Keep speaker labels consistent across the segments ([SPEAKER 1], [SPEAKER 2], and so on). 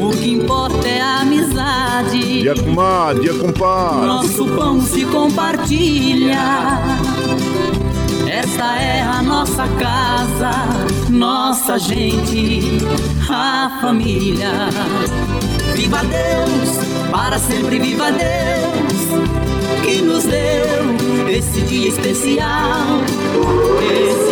[SPEAKER 1] o que importa é a amizade.
[SPEAKER 2] Dia comadre, dia compadre.
[SPEAKER 1] Nosso pão se compartilha. Esta é a nossa casa, nossa gente, a família. Viva Deus, para sempre viva Deus, que nos deu esse dia especial, esse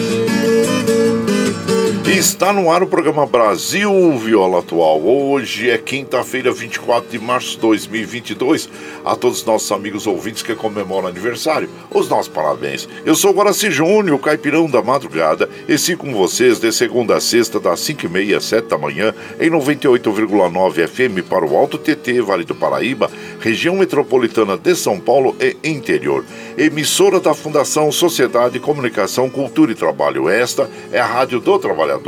[SPEAKER 2] Está no ar o programa Brasil Viola Atual. Hoje é quinta-feira, 24 de março de 2022. A todos os nossos amigos ouvintes que comemoram aniversário, os nossos parabéns. Eu sou Guaraci Júnior, caipirão da madrugada, e sigo com vocês de segunda a sexta, das 5h30 às 7 da manhã, em 98,9 FM para o Alto TT, Vale do Paraíba, região metropolitana de São Paulo e interior. Emissora da Fundação Sociedade, Comunicação, Cultura e Trabalho. Esta é a Rádio do Trabalhador.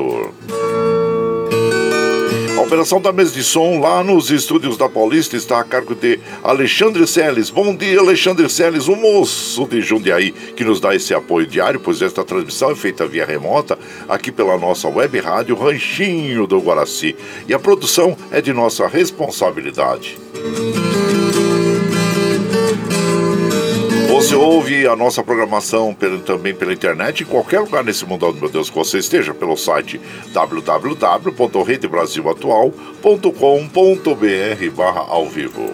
[SPEAKER 2] A operação da mesa de som lá nos estúdios da Paulista está a cargo de Alexandre Seles. Bom dia, Alexandre Seles, o moço de Jundiaí, que nos dá esse apoio diário, pois esta transmissão é feita via remota aqui pela nossa web rádio Ranchinho do Guaraci. E a produção é de nossa responsabilidade. Música você ouve a nossa programação também pela internet em qualquer lugar nesse mundo, meu Deus, que você esteja, pelo site www.redebrasilatual.com.br barra ao vivo.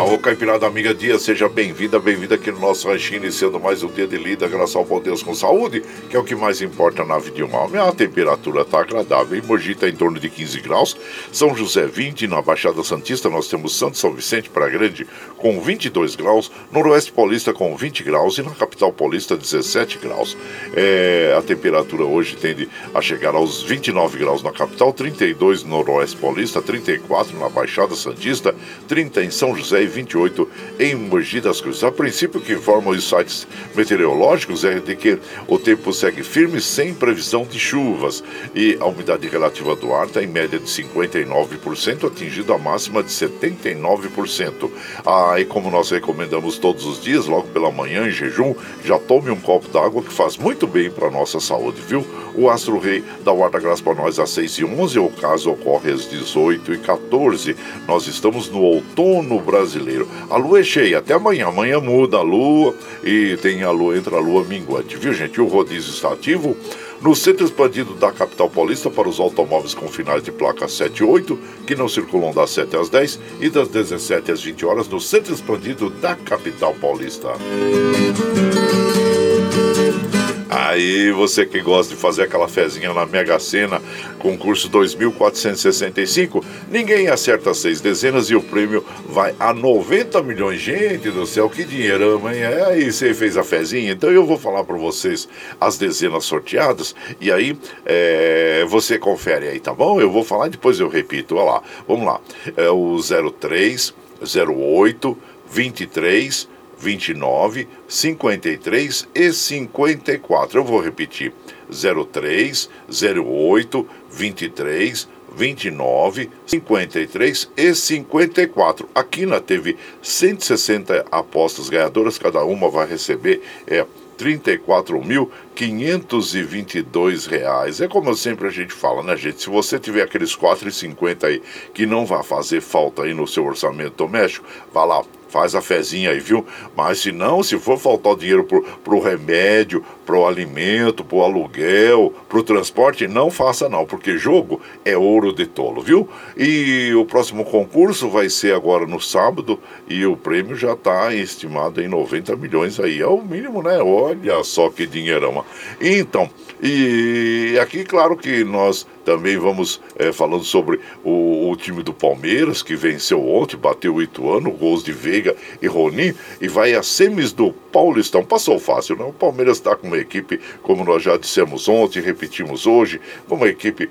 [SPEAKER 2] Ô Caipirada Amiga Dia, seja bem-vinda, bem-vinda aqui no nosso ranchinho, iniciando mais um dia de lida, graças ao Deus com saúde, que é o que mais importa na vida de. A temperatura está agradável, em Mogi está em torno de 15 graus, São José 20, na Baixada Santista nós temos Santo São Vicente para Grande com 22 graus, Noroeste Paulista com 20 graus e na capital paulista 17 graus. É, a temperatura hoje tende a chegar aos 29 graus na capital, 32 no Noroeste Paulista, 34 na Baixada Santista, 30 em São José 28 em Mogi das Cruzes. A princípio, que informam os sites meteorológicos é de que o tempo segue firme sem previsão de chuvas e a umidade relativa do ar está em média de 59%, atingindo a máxima de 79%. Ah, e como nós recomendamos todos os dias, logo pela manhã em jejum, já tome um copo d'água que faz muito bem para nossa saúde, viu? O Astro Rei da graça para nós às 6 e 11 o caso ocorre às 18 e 14 Nós estamos no outono brasileiro. A lua é cheia, até amanhã. Amanhã muda a lua e tem a lua, entra a lua minguante, viu gente? O rodízio está ativo no centro expandido da capital paulista para os automóveis com finais de placa 7 e 8, que não circulam das 7 às 10 e das 17 às 20 horas no centro expandido da capital paulista. Aí você que gosta de fazer aquela fezinha na Mega Sena, concurso 2465, ninguém acerta seis dezenas e o prêmio vai a 90 milhões. Gente do céu, que dinheirão, hein? É, aí você fez a fezinha, então eu vou falar para vocês as dezenas sorteadas e aí é, você confere aí, tá bom? Eu vou falar depois eu repito. Olha lá, vamos lá. É o 03, 08, 23, 29, 53 e 54. Eu vou repetir: 03, 08, 23, 29, 53 e 54. A Quina teve 160 apostas ganhadoras, cada uma vai receber é, 34.522 reais. É como sempre a gente fala, né, gente? Se você tiver aqueles 4,50 aí que não vai fazer falta aí no seu orçamento doméstico, vá lá, faz a fezinha aí, viu? Mas se não, se for faltar dinheiro pro, pro remédio, pro alimento, pro aluguel, pro transporte, não faça não, porque jogo é ouro de tolo, viu? E o próximo concurso vai ser agora no sábado e o prêmio já está estimado em 90 milhões aí, é o mínimo, né? Olha só que dinheirão. Então, e aqui, claro que nós também vamos é, falando sobre o, o, time do Palmeiras, que venceu ontem, bateu o Ituano, gols de Veiga e Ronin, e vai a semis do Paulistão. Passou fácil, não? O Palmeiras está com uma equipe, como nós já dissemos ontem, repetimos hoje, uma equipe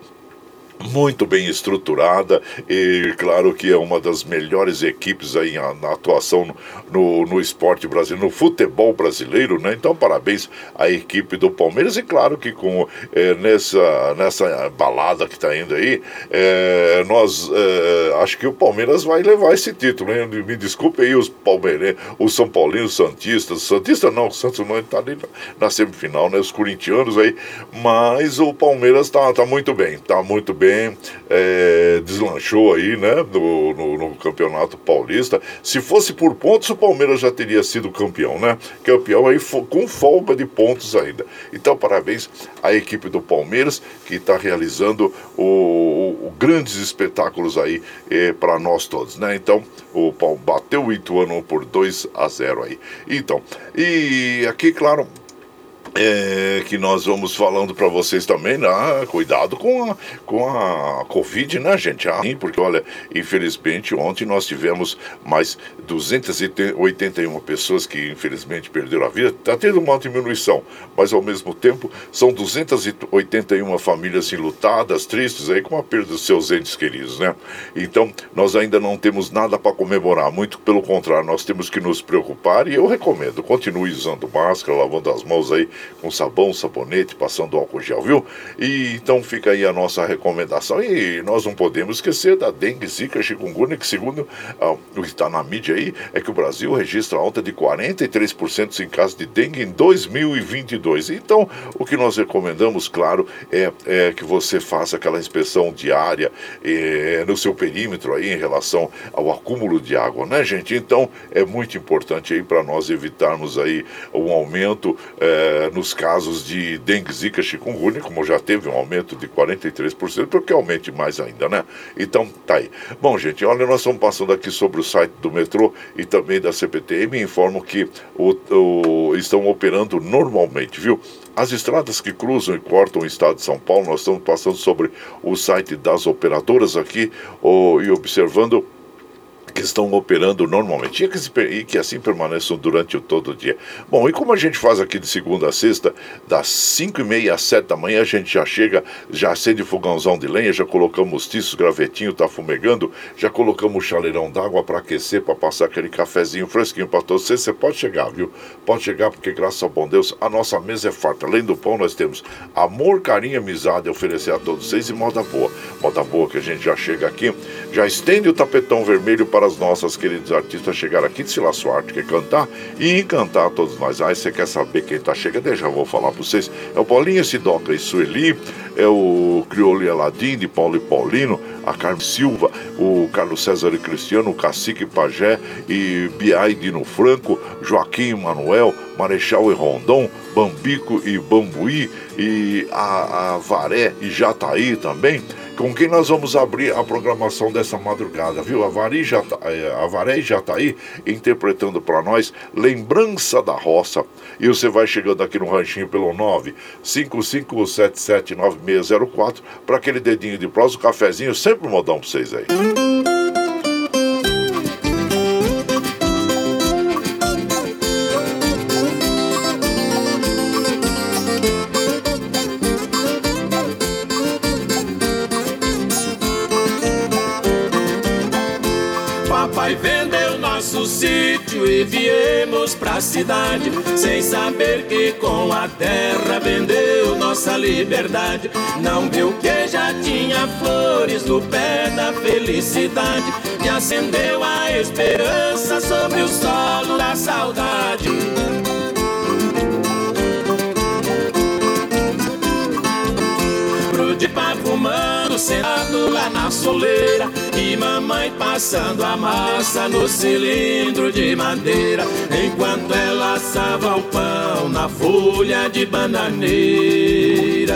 [SPEAKER 2] muito bem estruturada e claro que é uma das melhores equipes aí na atuação no, no esporte brasileiro, no futebol brasileiro, né? Então parabéns à equipe do Palmeiras e claro que com é, nessa, nessa balada que está indo aí, é, nós é, acho que o Palmeiras vai levar esse título, né? Me desculpe aí os palmeirenses, os São Paulinos, Santistas, Santista não, o Santos não está ali na, na, semifinal, né? Os corintianos aí, mas o Palmeiras está tá muito bem, está muito bem bem, é, deslanchou aí, né, no, no, no, Campeonato Paulista. Se fosse por pontos, o Palmeiras já teria sido campeão, né? Campeão aí com folga de pontos ainda. Então, parabéns à equipe do Palmeiras que está realizando o, o, o, grandes espetáculos aí é, para nós todos, né? Então, o Paulo bateu o Ituano por 2 a 0 aí. Então, e aqui, claro, é, que nós vamos falando para vocês também, né? cuidado com a, com a Covid, né, gente? Ah, porque, olha, infelizmente, ontem nós tivemos mais 281 pessoas que, infelizmente, perderam a vida. Está tendo uma diminuição, mas, ao mesmo tempo, são 281 famílias enlutadas, tristes, aí, com a perda dos seus entes queridos, né? Então, nós ainda não temos nada para comemorar, muito pelo contrário, nós temos que nos preocupar e eu recomendo, continue usando máscara, lavando as mãos aí com sabão, sabonete, passando álcool gel, viu? E então fica aí a nossa recomendação. E nós não podemos esquecer da dengue, zika, chikungunya, que segundo ah, o que está na mídia é que o Brasil registra alta de 43% em casos de dengue em 2022. Então, o que nós recomendamos, claro, é, é que você faça aquela inspeção diária é, no seu perímetro aí em relação ao acúmulo de água, né, gente? Então, é muito importante aí para nós evitarmos aí um aumento é, nos casos de dengue, zika, chikungunya, como já teve um aumento de 43%, porque aumente mais ainda, né? Então, tá aí. Bom, gente, olha, nós estamos passando aqui sobre o site do metrô e também da CPTM, informam que o, o, estão operando normalmente, viu? As estradas que cruzam e cortam o estado de São Paulo, nós estamos passando sobre o site das operadoras aqui e observando que estão operando normalmente e que, se, e que assim permaneçam durante o todo o dia. Bom, e como a gente faz aqui de segunda a sexta, das 5 e meia às 7 da manhã, a gente já chega, já acende fogãozão de lenha, já colocamos tiços, gravetinho, tá fumegando, já colocamos o chaleirão d'água para aquecer, para passar aquele cafezinho fresquinho para todos vocês. Você pode chegar, viu? Pode chegar, porque graças ao bom Deus, a nossa mesa é farta. Além do pão, nós temos amor, carinho e amizade a oferecer a todos vocês e moda boa. Moda boa que a gente já chega aqui, já estende o tapetão vermelho para as nossas queridas artistas chegar aqui de Sila Suarte, que cantar e encantar todos nós. Aí você quer saber quem está chegando? Eu já vou falar para vocês. É o Paulinho Sidoca e Sueli, é o Criolo e de Paulo e Paulino, a Carmen Silva, o Carlos César e Cristiano, o Cacique Pajé e Biai Dino Franco, Joaquim Manuel, Marechal e Rondon, Bambico e Bambuí e a, a Varé e Jataí também com quem nós vamos abrir a programação dessa madrugada, viu? A, Vari tá, é, a Varé já tá aí interpretando para nós Lembrança da Roça. E você vai chegando aqui no ranchinho pelo 955779604 para aquele dedinho de prosa, o cafezinho, sempre modão para vocês aí.
[SPEAKER 3] e viemos pra cidade, sem saber que com a terra vendeu nossa liberdade. Não viu que já tinha flores no pé da felicidade, que acendeu a esperança sobre o solo da saudade. de pá fumando, sentado lá na soleira. E mamãe passando a massa no cilindro de madeira. Enquanto ela assava o pão na folha de bananeira.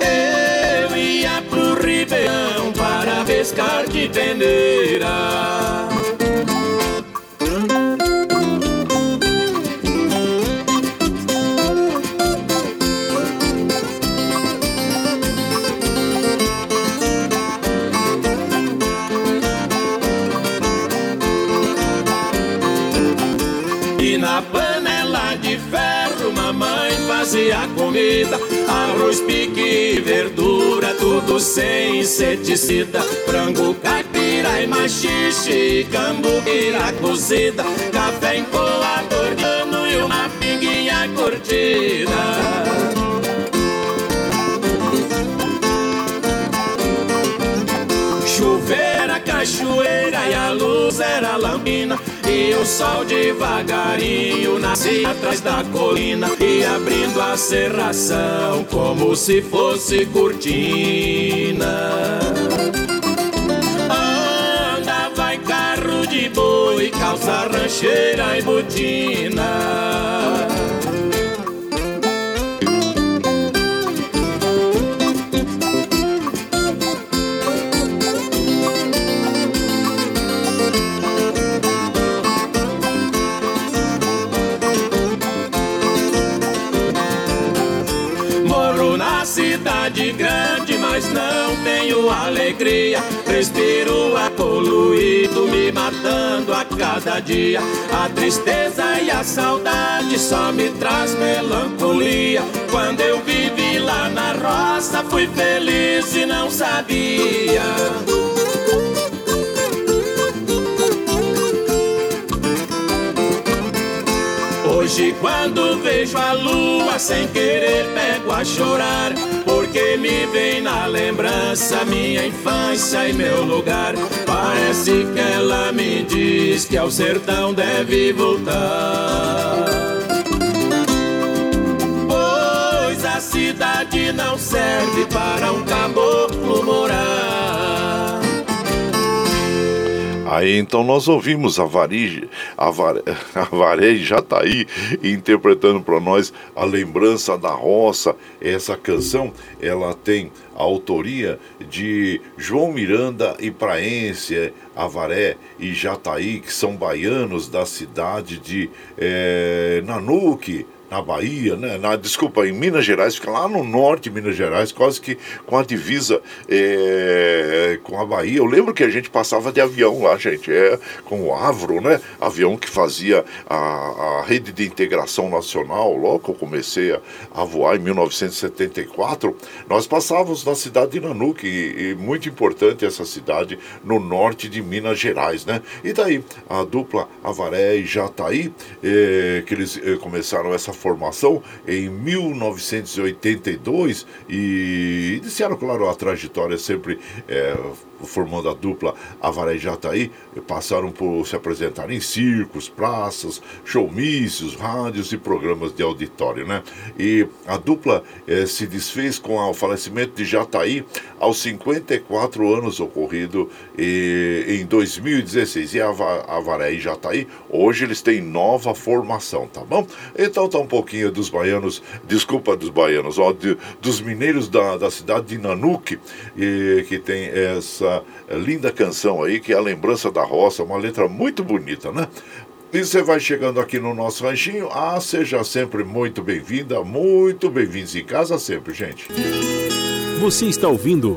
[SPEAKER 3] Eu ia pro ribeirão para pescar de peneira. Fazia comida, arroz, pique, verdura, tudo sem inseticida. Frango, caipira e machixe, cambuquira cozida, café em coador de e uma pinguinha curtida. cachoeira e a luz era lambina E o sol devagarinho nascia atrás da colina E abrindo a serração como se fosse cortina. Andava em carro de boi, calça rancheira e botina mas não tenho alegria. Respiro a poluído, me matando a cada dia. A tristeza e a saudade só me traz melancolia. Quando eu vivi lá na roça, fui feliz e não sabia. Hoje. Quando vejo a lua sem querer pego a chorar Porque me vem na lembrança minha infância e meu lugar. Parece que ela me diz que ao sertão deve voltar. Pois a cidade não serve para um caboclo morar
[SPEAKER 2] Aí então nós ouvimos a Vari, a, Var, a Varei Jataí interpretando para nós a lembrança da roça. Essa canção ela tem a autoria de João Miranda e Praense, Avaré e Jataí, que são baianos da cidade de é, Nanuque, na Bahia, né? Na, desculpa, em Minas Gerais, fica lá no norte de Minas Gerais, quase que com a divisa é, com a Bahia. Eu lembro que a gente passava de avião lá, gente, é, com o Avro, né? Avião que fazia a, a rede de integração nacional, logo que eu comecei a, a voar em 1974, nós passávamos na cidade de Nanuque, e, e muito importante essa cidade no norte de Minas Gerais, né? E daí, a dupla Avaré e Jataí, é, que eles é, começaram essa formação em 1982 e iniciaram, claro, a trajetória sempre é, formando a dupla Avaré e Jataí, passaram por se apresentar em circos, praças, showmícios, rádios e programas de auditório, né? E a dupla eh, se desfez com o falecimento de Jataí aos 54 anos ocorrido eh, em 2016. E a Avaré e Jataí, hoje eles têm nova formação, tá bom? Então tá um pouquinho dos baianos, desculpa dos baianos, ó, de, dos mineiros da, da cidade de Nanuque, eh, que tem essa essa linda canção aí, que é a Lembrança da Roça, uma letra muito bonita, né? E você vai chegando aqui no nosso ranchinho. Ah, seja sempre muito bem-vinda, muito bem-vindos em casa sempre, gente.
[SPEAKER 4] Você está ouvindo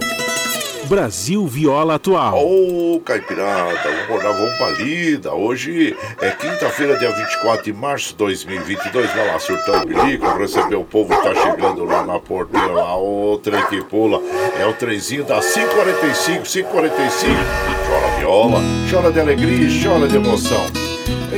[SPEAKER 4] Brasil Viola Atual.
[SPEAKER 2] Ô, oh, Caipirada, vamos lá, vamos pra lida. Hoje é quinta-feira, dia 24 de março de 2022. Vai lá, surtão bilico, receber o povo que tá chegando lá na porteira, lá, o trem que pula. É o trenzinho da 545, 545. Chora viola, chora de alegria, chora de emoção.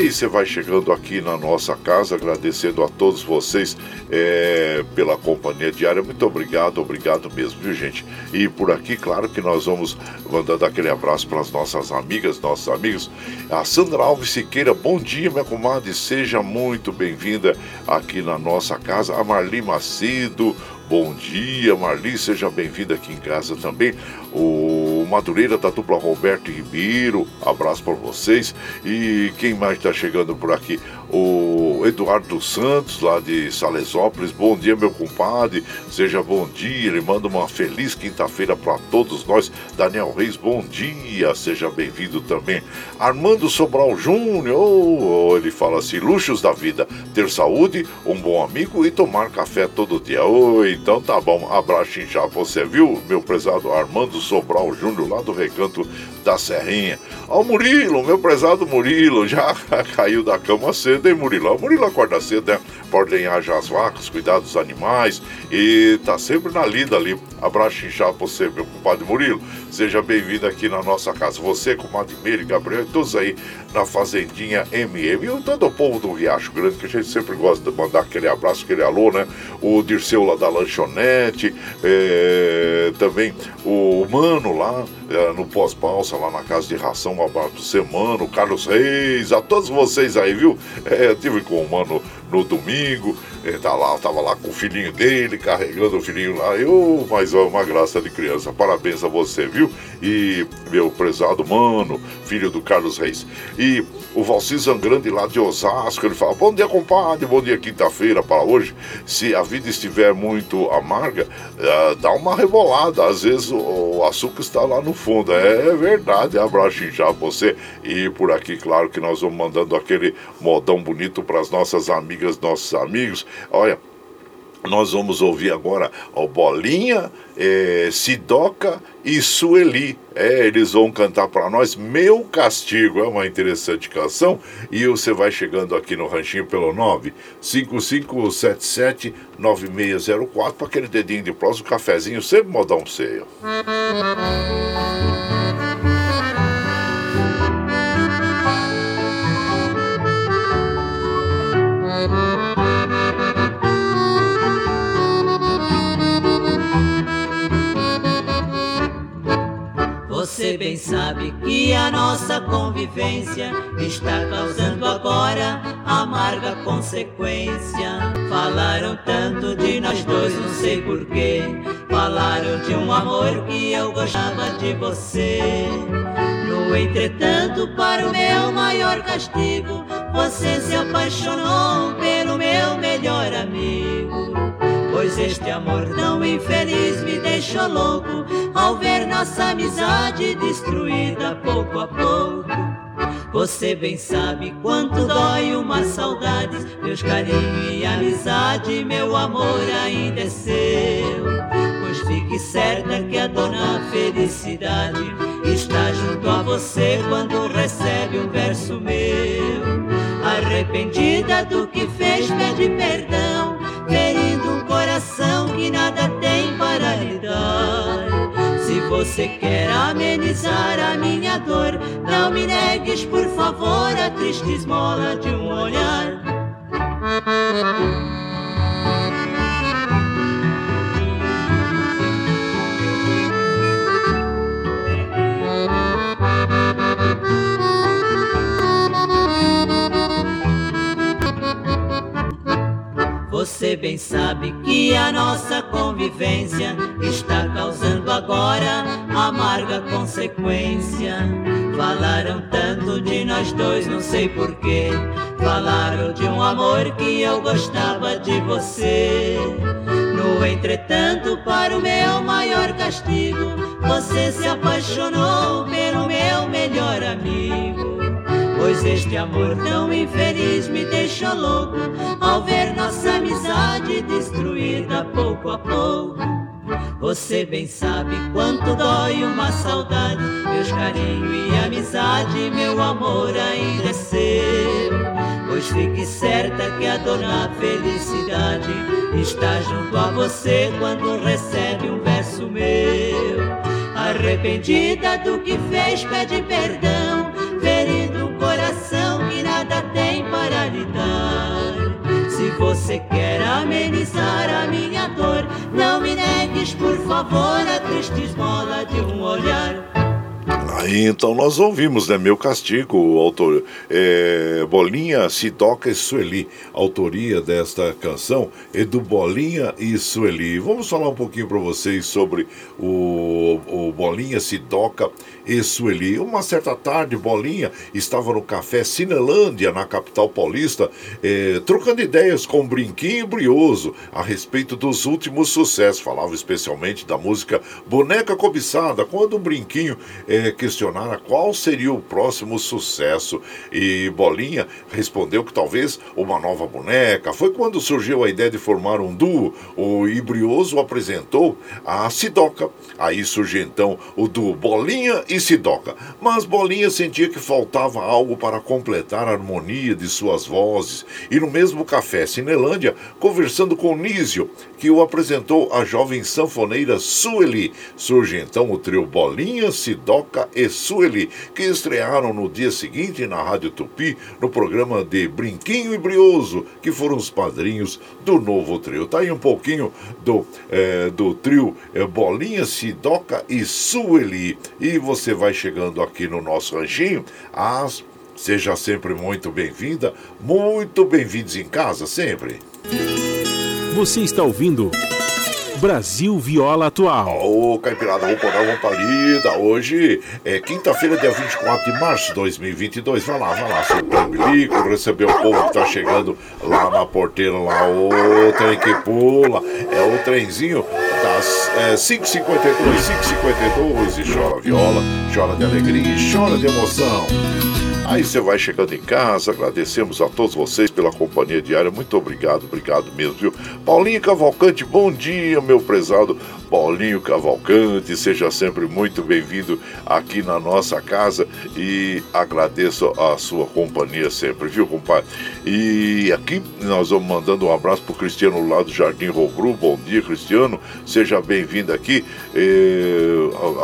[SPEAKER 2] E você vai chegando aqui na nossa casa, agradecendo a todos vocês é, pela companhia diária. Muito obrigado, obrigado mesmo, viu, gente? E por aqui, claro que nós vamos mandando aquele abraço para as nossas amigas, nossos amigos. A Sandra Alves Siqueira, bom dia, minha comadre, seja muito bem-vinda aqui na nossa casa. A Marli Macedo, Bom dia, Marli, seja bem-vinda aqui em casa também. O Madureira da dupla Roberto Ribeiro, abraço para vocês. E quem mais está chegando por aqui? O Eduardo Santos, lá de Salesópolis. Bom dia, meu compadre, seja bom dia. Ele manda uma feliz quinta-feira para todos nós. Daniel Reis, bom dia, seja bem-vindo também. Armando Sobral Júnior, oh, ele fala assim: luxos da vida, ter saúde, um bom amigo e tomar café todo dia. Oi, então tá bom, abraço já você, viu, meu prezado Armando Sobral Júnior, lá do Recanto da Serrinha. Ó, Murilo, meu prezado Murilo, já caiu da cama cedo, hein, Murilo? O Murilo acorda cedo, né? Pra ordenhar já as vacas, cuidar dos animais e tá sempre na lida ali. Abraço já você, meu compadre Murilo. Seja bem-vindo aqui na nossa casa. Você, comadre Meire, Gabriel e todos aí na Fazendinha MM. E todo o povo do Riacho Grande, que a gente sempre gosta de mandar aquele abraço, aquele alô, né? O Dirceu lá da Lanchonete, é, também o Mano lá é, no pós-balsa, lá na casa de ração, um abraço do Semano, o Carlos Reis, a todos vocês aí, viu? É, tive com o Mano no domingo, ele tá lá, tava lá com o filhinho dele, carregando o filhinho lá. Eu, mas ó, uma graça de criança. Parabéns a você, viu? E meu prezado mano, filho do Carlos Reis. E o Valci Zangrande lá de Osasco, ele fala: Bom dia, compadre, bom dia, quinta-feira para hoje. Se a vida estiver muito amarga, uh, dá uma rebolada. Às vezes o, o, açúcar está lá no fundo. É verdade, abraço já você. E por aqui, claro que nós vamos mandando aquele modão bonito para as nossas amigas, nossos amigos. Olha, nós vamos ouvir agora o Bolinha, é, Sidoca e Sueli. É, eles vão cantar para nós Meu Castigo. É uma interessante canção. E você vai chegando aqui no ranchinho pelo 955779604 para aquele dedinho de próximo, cafezinho, sempre modão pra você.
[SPEAKER 1] Você bem sabe que a nossa convivência está causando agora amarga consequência. Falaram tanto de nós dois, não sei porquê. Falaram de um amor que eu gostava de você. No entretanto, para o meu maior castigo, você se apaixonou pelo meu melhor amigo. Pois este amor tão infeliz me deixou louco ao ver nossa amizade destruída pouco a pouco. Você bem sabe quanto dói uma saudade, meus carinho e amizade, meu amor ainda é seu. Pois fique certa que a dona felicidade está junto a você quando recebe um verso meu. Arrependida do que fez, pede perdão, coração que nada tem para lhe dar. Se você quer amenizar a minha dor, não me negues, por favor, a triste esmola de um olhar. Você bem sabe que a nossa convivência está causando agora amarga consequência. Falaram tanto de nós dois, não sei porquê. Falaram de um amor que eu gostava de você. No entretanto, para o meu maior castigo, você se apaixonou pelo meu melhor amigo. Pois este amor tão infeliz me deixou louco ao ver nossa amizade destruída pouco a pouco. Você bem sabe quanto dói uma saudade, meus carinho e amizade, meu amor ainda é seu. Pois fique certa que a dona felicidade está junto a você quando recebe um verso meu. Arrependida do que fez, pede perdão, você quer amenizar a minha dor, não me negues, por favor, a triste esmola de um olhar.
[SPEAKER 2] Aí então nós ouvimos, né? Meu Castigo, autor, é, Bolinha, Sidoca e Sueli. autoria desta canção é do Bolinha e Sueli. Vamos falar um pouquinho para vocês sobre o, o Bolinha, Sidoca e Sueli. Uma certa tarde, Bolinha estava no café Cinelândia, na capital paulista, é, trocando ideias com Brinquinho Brioso a respeito dos últimos sucessos. Falava especialmente da música Boneca Cobiçada, quando o Brinquinho é, questionara qual seria o próximo sucesso. E Bolinha respondeu que talvez uma nova boneca. Foi quando surgiu a ideia de formar um duo. O Ibrioso apresentou a Sidoca. Aí surgiu então o duo Bolinha e Sidoca. Mas Bolinha sentia que faltava algo para completar a harmonia de suas vozes. E no mesmo café Cinelândia, conversando com Nísio, que o apresentou a jovem sanfoneira Sueli, surge então o trio Bolinha, Sidoca e Sueli, que estrearam no dia seguinte na Rádio Tupi, no programa de Brinquinho e Brioso, que foram os padrinhos do novo trio. Tá aí um pouquinho do, é, do trio é, Bolinha, Sidoca e Sueli. E você vai chegando aqui no nosso ranchinho, as Seja sempre muito bem-vinda, muito bem-vindos em casa, sempre.
[SPEAKER 4] Você está ouvindo Brasil Viola Atual.
[SPEAKER 2] Ô, Caipirada, vou pôr uma. Hoje é quinta-feira, dia 24 de março de 2022. Vai lá, vai lá, seu público, receber o povo que tá chegando lá na porteira, lá, o trem que pula. É o trenzinho das é, 5h52, 5h52 e chora viola, chora de alegria e chora de emoção. Aí você vai chegando em casa, agradecemos a todos vocês pela companhia diária. Muito obrigado, obrigado mesmo, viu? Paulinho Cavalcante, bom dia, meu prezado Paulinho Cavalcante, seja sempre muito bem-vindo aqui na nossa casa e agradeço a sua companhia sempre, viu, compadre? E aqui nós vamos mandando um abraço pro Cristiano lá do Jardim Rogru. Bom dia, Cristiano, seja bem-vindo aqui.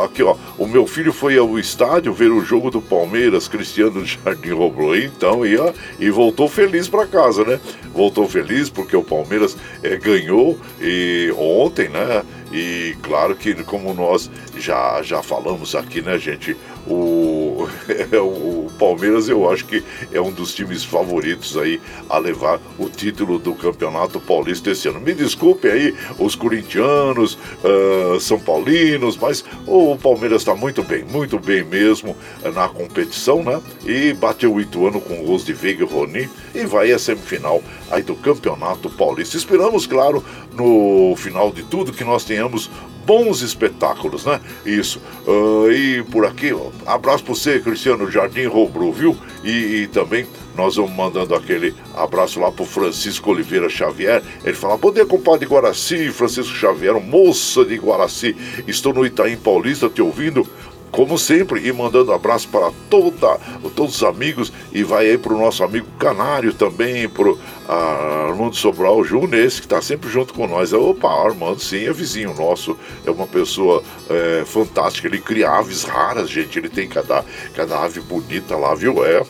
[SPEAKER 2] Aqui, ó, o meu filho foi ao estádio ver o jogo do Palmeiras, Cristiano do Jardim Rogru, então, e, ó, e voltou feliz para casa, né? Voltou feliz porque o Palmeiras é, ganhou e ontem, né? E claro que, como nós já, já falamos aqui, né, gente? O, o Palmeiras eu acho que é um dos times favoritos aí a levar o título do Campeonato Paulista esse ano. Me desculpe aí os corintianos, uh, são paulinos, mas o Palmeiras está muito bem, muito bem mesmo na competição, né? E bateu o Ituano com gols de Veiga e Roni e vai à semifinal aí do Campeonato Paulista. Esperamos, claro, no final de tudo que nós tenhamos bons espetáculos, né? Isso. Uh, e por aqui, abraço para você, Cristiano Jardim Robro, viu? E, e, também nós vamos mandando aquele abraço lá pro Francisco Oliveira Xavier. Ele fala: dia, compadre de Guaraci, Francisco Xavier, moça de Guaraci. Estou no Itaim Paulista te ouvindo como sempre, e mandando abraço para toda, todos os amigos, e vai aí para o nosso amigo Canário também, para o Armando Sobral Júnior, esse que está sempre junto com nós. Opa, Armando, sim, é vizinho nosso, é uma pessoa é, fantástica, ele cria aves raras, gente, ele tem cada, cada ave bonita lá, viu? É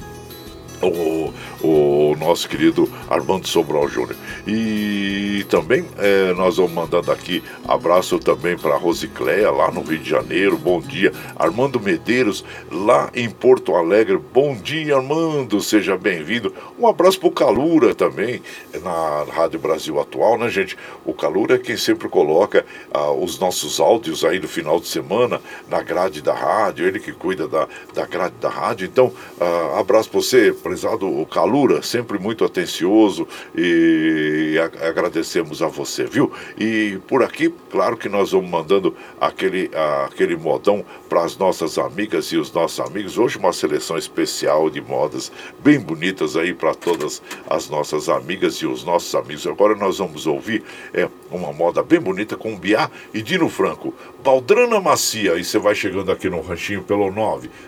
[SPEAKER 2] o, o nosso querido Armando Sobral Júnior. E também é, nós vamos mandando aqui abraço também para Rosicléia, lá no Rio de Janeiro, bom dia. Armando Medeiros, lá em Porto Alegre, bom dia, Armando, seja bem-vindo. Um abraço para o Calura também, na Rádio Brasil Atual, né, gente? O Calura é quem sempre coloca ah, os nossos áudios aí no final de semana na grade da rádio, ele que cuida da, da grade da rádio. Então, ah, abraço para você, prezado Calura, sempre muito atencioso e agradecemos a você, viu? E por aqui, claro que nós vamos mandando aquele, aquele modão para as nossas amigas e os nossos amigos. Hoje uma seleção especial de modas bem bonitas aí para todas as nossas amigas e os nossos amigos. Agora nós vamos ouvir é, uma moda bem bonita com Biá e Dino Franco. Baldrana Macia, e você vai chegando aqui no ranchinho pelo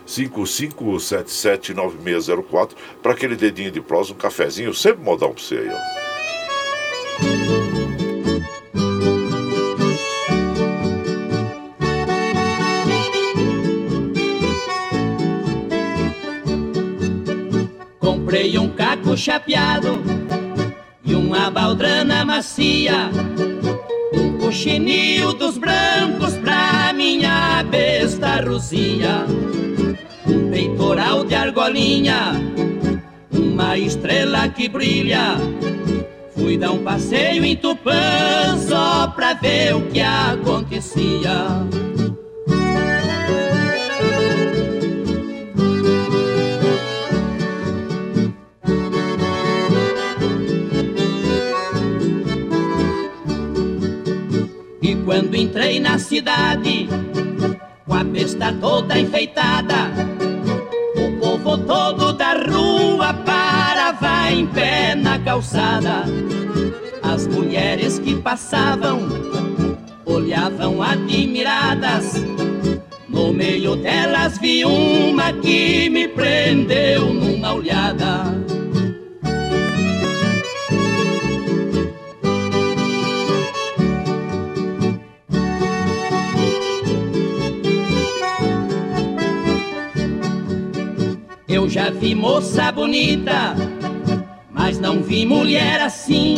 [SPEAKER 2] 955779604 para aquele dedinho de prosa, um cafezinho, sempre modal para você aí, ó.
[SPEAKER 5] Comprei um caco chapeado e uma baldrana macia, um coxinil dos brancos pra minha besta Rosia, um peitoral de argolinha uma estrela que brilha. Fui dar um passeio em Tupã só pra ver o que acontecia. Quando entrei na cidade, com a besta toda enfeitada, povo todo da rua parava em pé na calçada. As mulheres que passavam olhavam admiradas. No meio delas vi uma que me prendeu numa olhada. Já vi moça bonita, mas não vi mulher assim.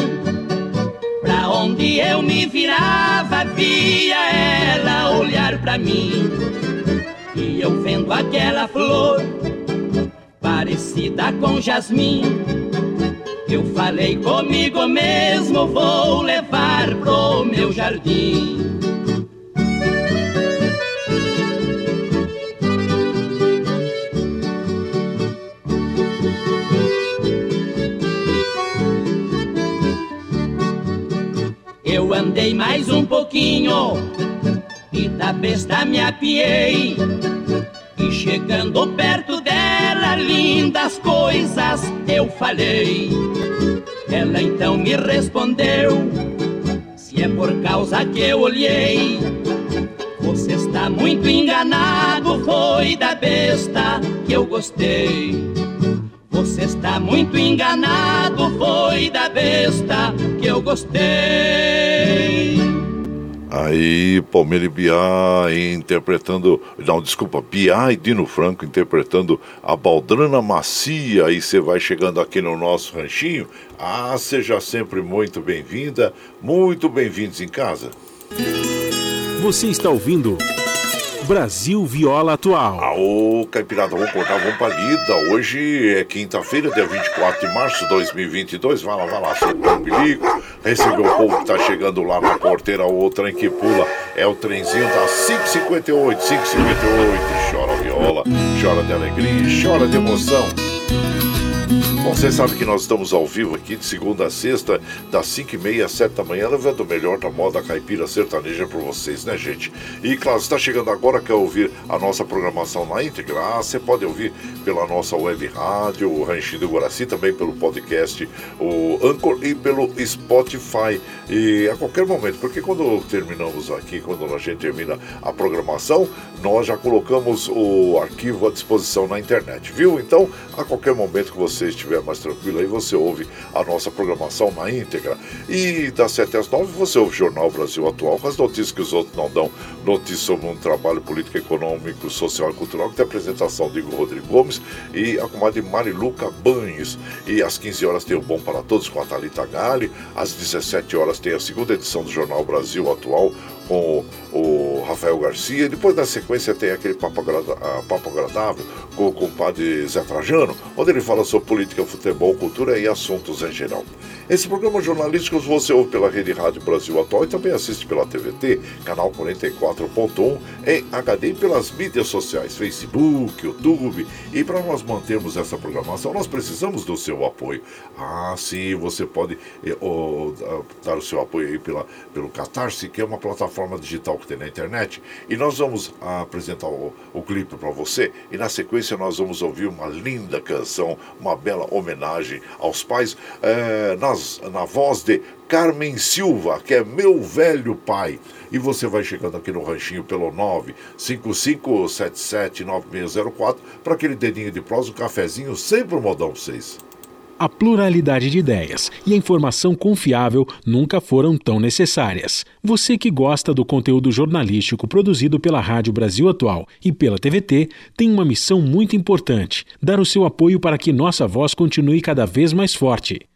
[SPEAKER 5] Pra onde eu me virava, via ela olhar pra mim. E eu vendo aquela flor, parecida com jasmim. Eu falei comigo mesmo, vou levar pro meu jardim. Andei mais um pouquinho e da besta me apiei. E chegando perto dela, lindas coisas eu falei. Ela então me respondeu: Se é por causa que eu olhei, você está muito enganado. Foi da besta que eu gostei. Você está muito enganado, foi da besta que eu gostei.
[SPEAKER 2] Aí, Palmeira e Biá interpretando. Não, desculpa, Biá e Dino Franco interpretando a Baldrana Macia. Aí você vai chegando aqui no nosso ranchinho. Ah, seja sempre muito bem-vinda, muito bem-vindos em casa.
[SPEAKER 4] Você está ouvindo. Brasil Viola Atual.
[SPEAKER 2] Aô, Caipirada, vamos cortar, vamos pra lida. Hoje é quinta-feira, dia 24 de março de 2022. Vai lá, vai lá, soltar o bilico. Recebeu o povo que tá chegando lá na porteira, o trem que pula. É o trenzinho da 558, 558. Chora viola, chora de alegria, chora de emoção. Bom, você sabe que nós estamos ao vivo aqui de segunda a sexta, das 5 e meia às 7 da manhã, levando o melhor da moda caipira sertaneja para vocês, né, gente? E claro, está chegando agora, quer ouvir a nossa programação na íntegra? Ah, você pode ouvir pela nossa web rádio, o Ranchinho do Guaraci, também pelo podcast, o Anchor e pelo Spotify. E a qualquer momento, porque quando terminamos aqui, quando a gente termina a programação, nós já colocamos o arquivo à disposição na internet, viu? Então, a qualquer momento que você estiver mais tranquilo aí, você ouve a nossa programação na íntegra. E das 7 às 9 você ouve o Jornal Brasil Atual com as notícias que os outros não dão. Notícias sobre um trabalho político, econômico, social e cultural, que tem a apresentação de Igor Rodrigo Gomes e a comadre Mariluca Banhos. E às 15 horas tem o Bom para Todos com a Thalita Gale. Às 17 horas tem a segunda edição do Jornal Brasil Atual com o Rafael Garcia. Depois, na sequência, tem aquele papo, agrada, papo agradável com o compadre Zé Trajano, onde ele fala sobre política, futebol, cultura e assuntos em geral. Esse programa jornalístico você ouve pela Rede Rádio Brasil Atual e também assiste pela TVT, canal 44.1, em HD e pelas mídias sociais, Facebook, YouTube. E para nós mantermos essa programação, nós precisamos do seu apoio. Ah, sim, você pode eh, oh, dar o seu apoio aí pela, pelo Catarse, que é uma plataforma digital que tem na internet. E nós vamos apresentar o, o clipe para você. E na sequência nós vamos ouvir uma linda canção, uma bela homenagem aos pais. Eh, na nas, na voz de Carmen Silva, que é meu velho pai. E você vai chegando aqui no ranchinho pelo 955779604 para aquele dedinho de prosa, um cafezinho, sempre um modão para vocês.
[SPEAKER 4] A pluralidade de ideias e a informação confiável nunca foram tão necessárias. Você que gosta do conteúdo jornalístico produzido pela Rádio Brasil Atual e pela TVT tem uma missão muito importante: dar o seu apoio para que nossa voz continue cada vez mais forte.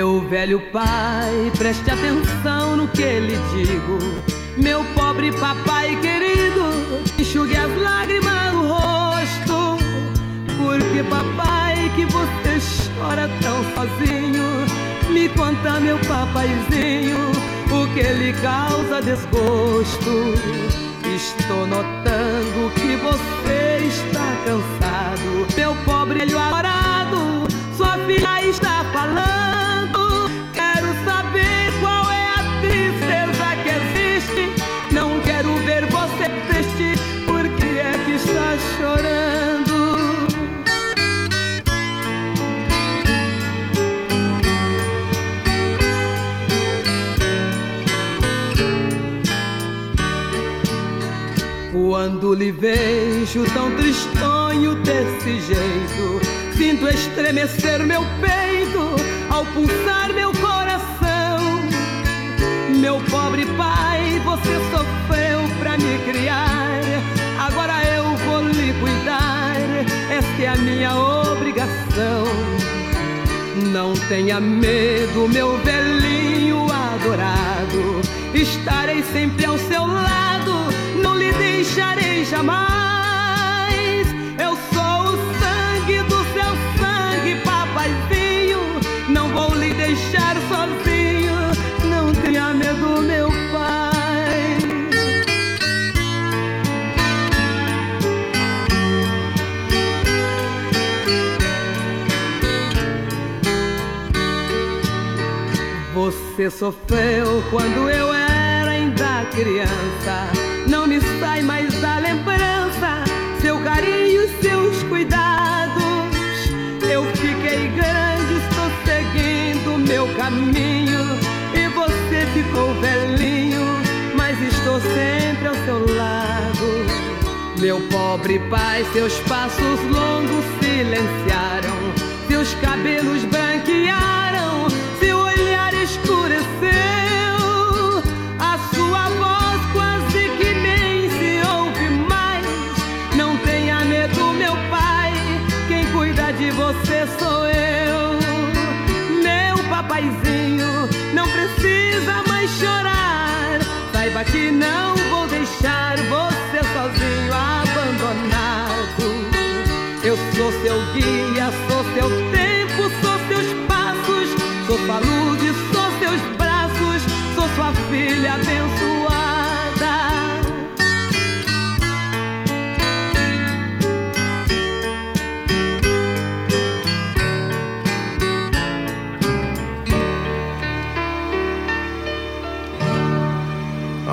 [SPEAKER 6] Meu velho pai, preste atenção no que lhe digo. Meu pobre papai querido, enxugue as lágrimas no rosto. Porque papai, que você chora tão sozinho. Me conta, meu papaizinho, o que lhe causa desgosto. Estou notando que você está cansado. Meu pobre velho arado, sua filha está falando. Quando lhe vejo tão tristonho desse jeito, sinto estremecer meu peito ao pulsar meu coração. Meu pobre pai, você sofreu pra me criar, esta é a minha obrigação. Não tenha medo, meu velhinho adorado, estarei sempre ao seu lado não lhe deixarei jamais. Eu sou o sangue do seu sangue, papaizinho. Não vou lhe deixar Você sofreu quando eu era ainda criança não me sai mais da lembrança seu carinho e seus cuidados. Eu fiquei grande, estou seguindo meu caminho e você ficou velhinho, mas estou sempre ao seu lado. Meu pobre pai, seus passos longos silenciaram, seus cabelos branquearam, deixar você sozinho, abandonado. Eu sou seu guia, sou seu tempo, sou seus passos, sou sua luz e sou seus braços, sou sua filha abençoada.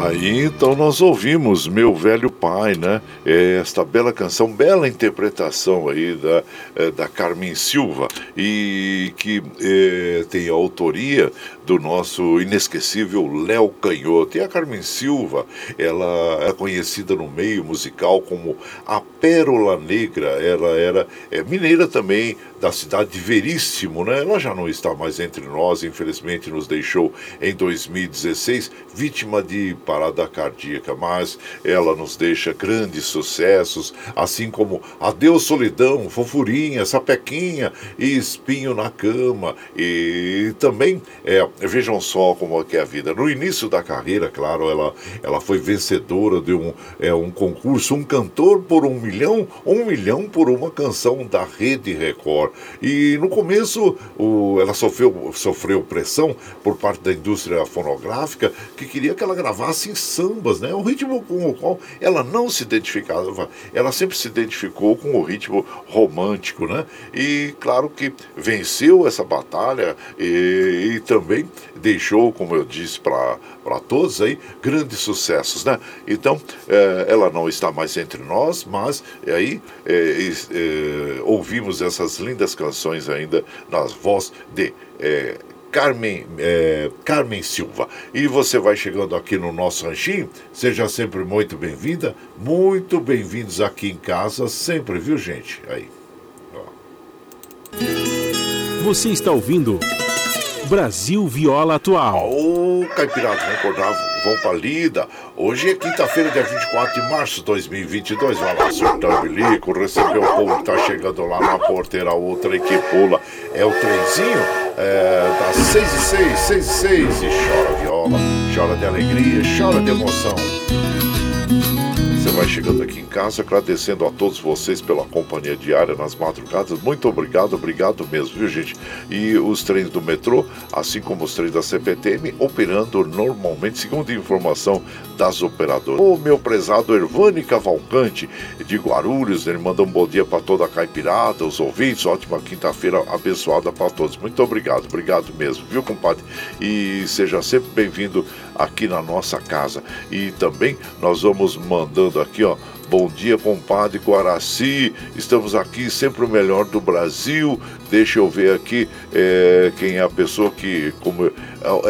[SPEAKER 2] Aí então nós ouvimos Meu Velho Pai, né? É esta bela canção, bela interpretação aí da, é, da Carmen Silva e que é, tem a autoria do nosso inesquecível Léo Canhoto. E a Carmen Silva, ela é conhecida no meio musical como a Pérola Negra. Ela era é, mineira também, da cidade de Veríssimo, né? Ela já não está mais entre nós, infelizmente nos deixou em 2016, vítima de parada cardíaca, mas ela nos deixa grandes sucessos, assim como Adeus Solidão, Fofurinha, Sapequinha e Espinho na Cama. E também, é, vejam só como é que é a vida. No início da carreira, claro, ela, ela foi vencedora de um, é, um concurso, um cantor por um milhão, um milhão por uma canção da Rede Record. E no começo o, ela sofreu, sofreu pressão por parte da indústria fonográfica que queria que ela gravasse em sambas, né? Um ritmo com o qual ela não se identificava. Ela sempre se identificou com o ritmo romântico, né? E claro que venceu essa batalha e, e também deixou, como eu disse para todos aí, grandes sucessos, né? Então, é, ela não está mais entre nós, mas aí é, é, ouvimos essas lindas canções ainda nas voz de Carmen, é, Carmen Silva. E você vai chegando aqui no nosso ranchinho, seja sempre muito bem-vinda, muito bem-vindos aqui em casa, sempre, viu, gente? Aí. Ó.
[SPEAKER 4] Você está ouvindo. Brasil Viola Atual.
[SPEAKER 2] Ô, oh, vão acordar, vão pra lida. Hoje é quinta-feira, dia 24 de março de 2022. Vai lá, surtando bilico, recebeu o povo que tá chegando lá na porteira, outra que pula. É o trenzinho é, das 6 e 6, 6 e 6. E chora viola, chora de alegria, chora de emoção vai chegando aqui em casa, agradecendo a todos vocês pela companhia diária nas madrugadas. Muito obrigado, obrigado mesmo, viu gente? E os trens do metrô, assim como os trens da CPTM, operando normalmente, segundo a informação das operadoras. O meu prezado Ervani Cavalcante de Guarulhos, ele manda um bom dia para toda a caipirada, os ouvintes, ótima quinta-feira abençoada para todos. Muito obrigado, obrigado mesmo, viu, compadre? E seja sempre bem-vindo aqui na nossa casa. E também nós vamos mandando aqui, ó, Bom dia, compadre Guaraci. Estamos aqui, sempre o melhor do Brasil. Deixa eu ver aqui é, quem é a pessoa que. Como, é,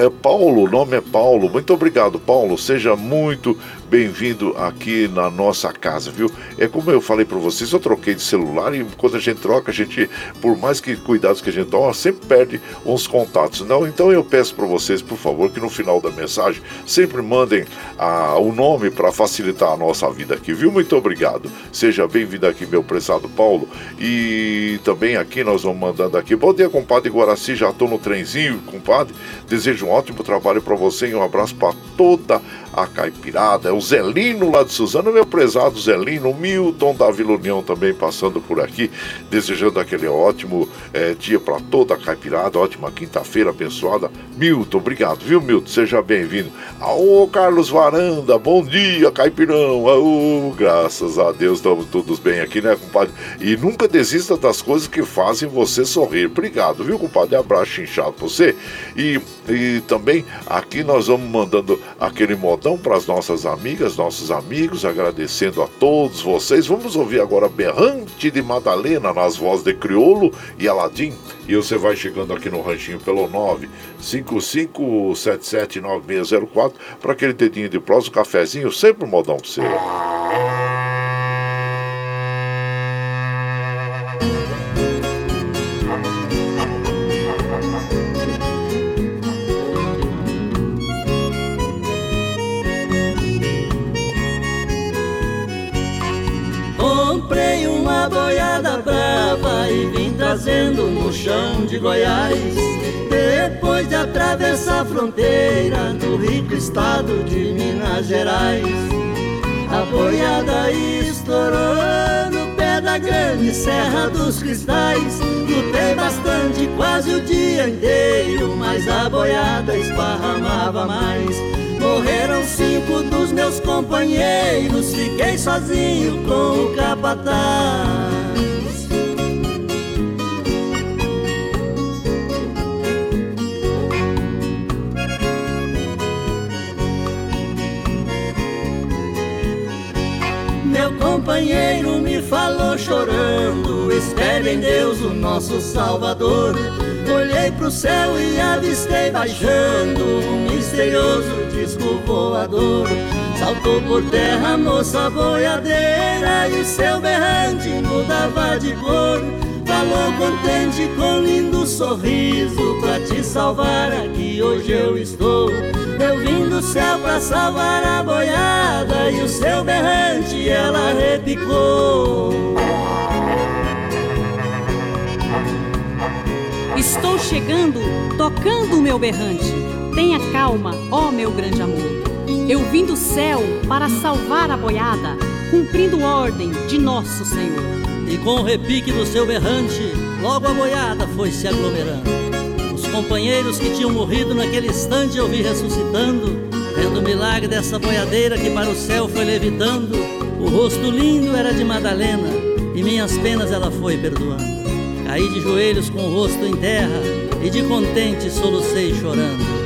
[SPEAKER 2] é Paulo, o nome é Paulo. Muito obrigado, Paulo. Seja muito bem-vindo aqui na nossa casa, viu? É como eu falei para vocês, eu troquei de celular e quando a gente troca, a gente, por mais que cuidados que a gente toma, sempre perde uns contatos. Não, então eu peço para vocês, por favor, que no final da mensagem sempre mandem ah, o nome para facilitar a nossa vida aqui, viu? Muito obrigado. Seja bem-vindo aqui, meu prezado Paulo. E também aqui nós vamos mandando aqui. Bom dia, compadre Guaraci. Já estou no trenzinho, compadre. Desejo um ótimo trabalho para você e um abraço para toda caipirada. É o Zelino lá de Suzano, meu prezado Zelino, Milton da Vila União também passando por aqui, desejando aquele ótimo é, dia para toda a caipirada, ótima quinta-feira abençoada. Milton, obrigado, viu, Milton? Seja bem-vindo. Ô, Carlos Varanda, bom dia, caipirão. Aô, graças a Deus, estamos todos bem aqui, né, compadre? E nunca desista das coisas que fazem você sorrir. Obrigado, viu, compadre? Abraço inchado pra você. E, e também aqui nós vamos mandando aquele modão então, para as nossas amigas, nossos amigos, agradecendo a todos vocês. Vamos ouvir agora Berrante de Madalena nas vozes de Criolo e Aladim. E você vai chegando aqui no ranchinho pelo 955779604 para aquele dedinho de prosa, um cafezinho, sempre um modão para você.
[SPEAKER 1] Boiada brava e vim trazendo no chão de Goiás. Depois de atravessar a fronteira no rico estado de Minas Gerais. A boiada estourou no da grande Serra dos Cristais. Lutei bastante, quase o dia inteiro, mas a boiada esparramava mais. Morreram cinco dos meus companheiros, fiquei sozinho com o capataz. Companheiro me falou chorando: Espere em Deus, o nosso Salvador. Olhei pro céu e avistei baixando um misterioso disco voador. Saltou por terra a moça boiadeira e seu berrante mudava de cor. Falou contente com lindo sorriso pra te salvar aqui. Hoje eu estou. Eu vim do céu pra salvar a boiada E o seu berrante ela repicou.
[SPEAKER 7] Estou chegando, tocando o meu berrante. Tenha calma, ó meu grande amor. Eu vim do céu para salvar a boiada Cumprindo ordem de nosso Senhor
[SPEAKER 8] E com o repique do seu berrante Logo a boiada foi se aglomerando companheiros que tinham morrido naquele instante eu vi ressuscitando, vendo o milagre dessa boiadeira que para o céu foi levitando. O rosto lindo era de Madalena e minhas penas ela foi perdoando. Caí de joelhos com o rosto em terra e de contente solucei chorando.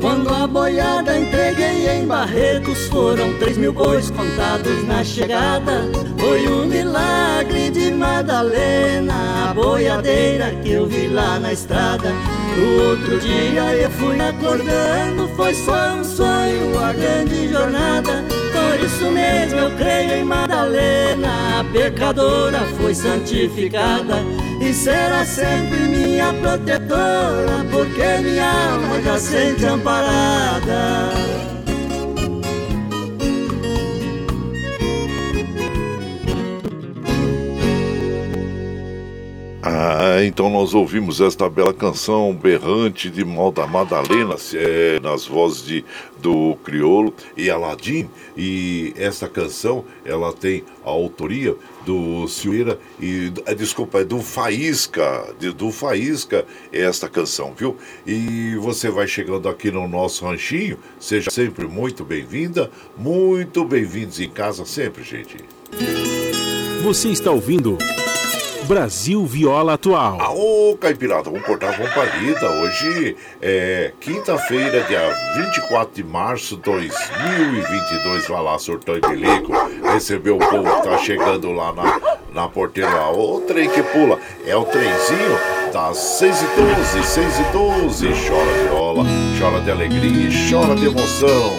[SPEAKER 1] Quando a boiada entreguei em Barretos Foram três mil bois contados na chegada. Foi um milagre de Madalena A boiadeira que eu vi lá na estrada. No outro dia eu fui acordando, foi só um sonho, a grande jornada. Por isso mesmo eu creio em Madalena, a pecadora foi santificada e será sempre minha protetora, porque minha alma já sente amparada.
[SPEAKER 2] Ah, então nós ouvimos esta bela canção berrante de Malda Madalena, é, nas vozes de, do Criolo e Aladim. E esta canção ela tem a autoria do Silveira e é, desculpa, é do Faísca, de, do Faísca esta canção, viu? E você vai chegando aqui no nosso ranchinho, seja sempre muito bem-vinda, muito bem-vindos em casa sempre, gente.
[SPEAKER 4] Você está ouvindo Brasil Viola Atual.
[SPEAKER 2] Aô, Caipirada, vamos cortar a palida. Hoje é quinta-feira, dia 24 de março de 2022. Vai lá, surtão e bilico. Recebeu o povo que tá chegando lá na, na porteira. O trem que pula é o trenzinho das 6 e 12, 6 e 12. Chora viola, chora de alegria, chora de emoção.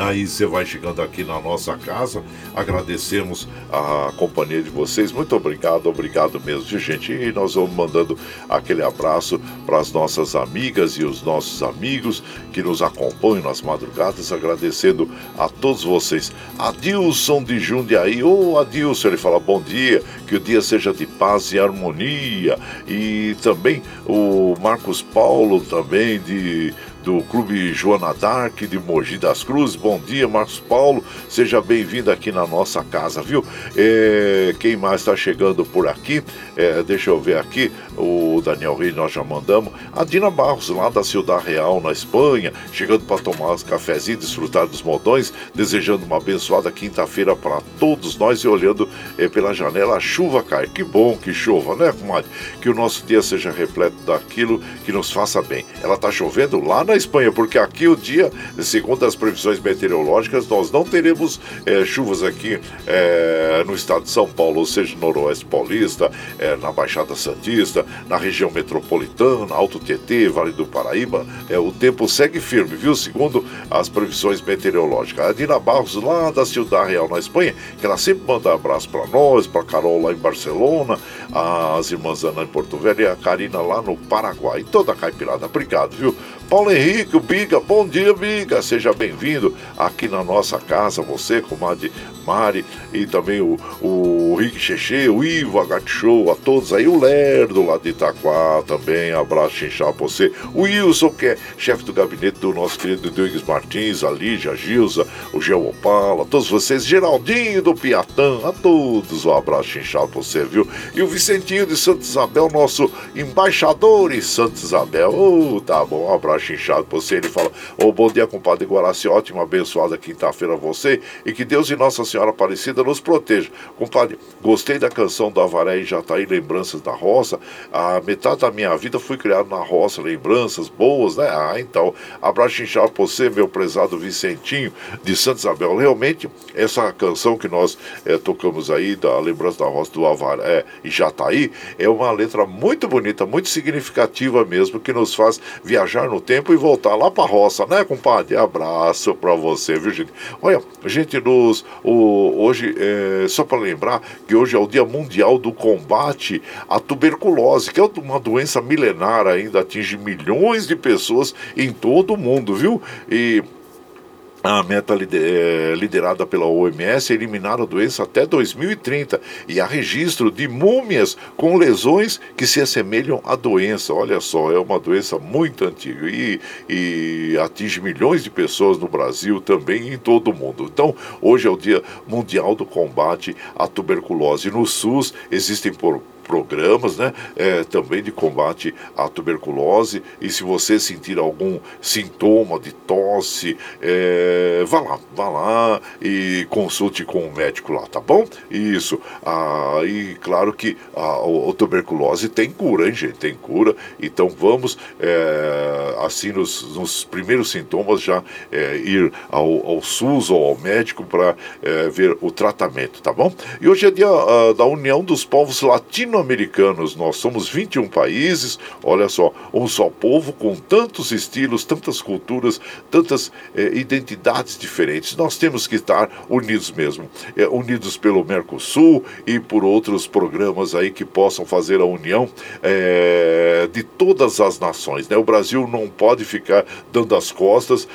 [SPEAKER 2] Aí você vai chegando aqui na nossa casa. Agradecemos a companhia de vocês. Muito obrigado, obrigado mesmo, de gente. E nós vamos mandando aquele abraço para as nossas amigas e os nossos amigos que nos acompanham nas madrugadas. Agradecendo a todos vocês. Adilson de Jundiaí. Ô, oh, Adilson, ele fala bom dia. Que o dia seja de paz e harmonia. E também o Marcos Paulo, também de do Clube Joana Dark de Mogi das Cruzes. Bom dia, Marcos Paulo. Seja bem-vindo aqui na nossa casa, viu? É, quem mais está chegando por aqui? É, deixa eu ver aqui. O Daniel Reis nós já mandamos. A Dina Barros, lá da Ciudad Real, na Espanha, chegando para tomar os cafezinhos, desfrutar dos modões, desejando uma abençoada quinta-feira para todos nós e olhando é, pela janela a chuva cai. Que bom que chova, né, comadre? Que o nosso dia seja repleto daquilo que nos faça bem. Ela está chovendo lá Espanha, porque aqui o dia, segundo as previsões meteorológicas, nós não teremos é, chuvas aqui é, no estado de São Paulo, ou seja, no Noroeste Paulista, é, na Baixada Santista, na região metropolitana, Alto Tietê, Vale do Paraíba. É, o tempo segue firme, viu? Segundo as previsões meteorológicas. A Dina Barros, lá da Ciudad Real, na Espanha, que ela sempre manda abraço para nós, para Carol lá em Barcelona, as irmãs Ana em Porto Velho e a Karina lá no Paraguai. Toda a caipirada, obrigado, viu? Paulo Henrique, o Biga, bom dia, Biga. Seja bem-vindo aqui na nossa casa, você, comadre Mari, e também o, o Rick Cheche, o Ivo Show, a todos aí, o Lerdo lá de Itaquá também, abraço chinchar pra você. O Wilson, que é chefe do gabinete do nosso querido Douglas Martins, a Lígia, a Gilza, o Geo Opala, todos vocês, Geraldinho do Piatã, a todos um abraço chinchado pra você, viu? E o Vicentinho de Santa Isabel, nosso embaixador em Santa Isabel. Oh, tá bom, um abraço inchado pra você. Ele fala: Ô, oh, bom dia, compadre Guaraci, ótima, abençoada quinta-feira a você e que Deus e Nossa Senhora Aparecida nos proteja. Compadre, gostei da canção do Avaré e Jataí, Lembranças da Roça. A metade da minha vida fui criado na roça, lembranças boas, né? Ah, então, abraço inchado pra você, meu prezado Vicentinho de Santa Isabel. Realmente, essa canção que nós é, tocamos aí, da Lembrança da Roça do Avaré e Jataí, é uma letra muito bonita, muito significativa mesmo, que nos faz viajar no tempo e voltar lá pra roça, né, compadre? Abraço pra você, viu, gente? Olha, gente, nos, o, hoje, é, só para lembrar que hoje é o Dia Mundial do Combate à Tuberculose, que é uma doença milenar ainda, atinge milhões de pessoas em todo o mundo, viu? E a meta é, liderada pela OMS é eliminar a doença até 2030 e há registro de múmias com lesões que se assemelham à doença. Olha só, é uma doença muito antiga e, e atinge milhões de pessoas no Brasil também e em todo o mundo. Então, hoje é o Dia Mundial do Combate à Tuberculose. No SUS existem por programas né, é, também de combate à tuberculose. E se você sentir algum sintoma de tosse, é, vá lá, vá lá e consulte com o médico lá, tá bom? Isso. Ah, e claro que a, a, a tuberculose tem cura, hein, gente? Tem cura. Então vamos, é, assim, nos, nos, primeiros sintomas, já é, ir ao, ao, SUS ou ao médico para é, ver o tratamento, tá bom? E hoje é dia uh, da União dos Povos Latino latino-americanos. Nós somos 21 países, olha só, um só povo com tantos estilos, tantas culturas, tantas eh, identidades diferentes. Nós temos que estar unidos mesmo, eh, unidos pelo Mercosul e por outros programas aí que possam fazer a união eh, de todas as nações. Né? O Brasil não pode ficar dando as costas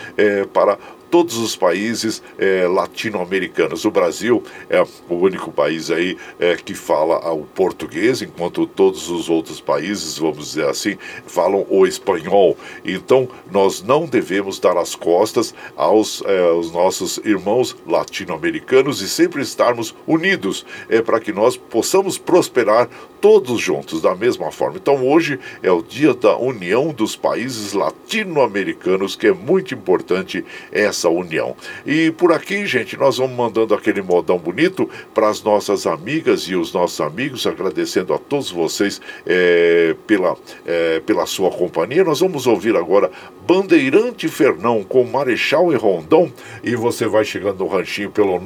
[SPEAKER 2] para todos os países é, latino-americanos. O Brasil é o único país aí é, que fala o português, enquanto todos os outros países, vamos dizer assim, falam o espanhol. Então, nós não devemos dar as costas aos, é, aos nossos irmãos latino-americanos e sempre estarmos unidos é, para que nós possamos prosperar todos juntos da mesma forma. Então, hoje é o dia da união dos países latino-americanos, que é muito importante essa essa união. E por aqui, gente, nós vamos mandando aquele modão bonito para as nossas amigas e os nossos amigos, agradecendo a todos vocês é, pela, é, pela sua companhia. Nós vamos ouvir agora Bandeirante Fernão com Marechal e Rondão. E você vai chegando no ranchinho pelo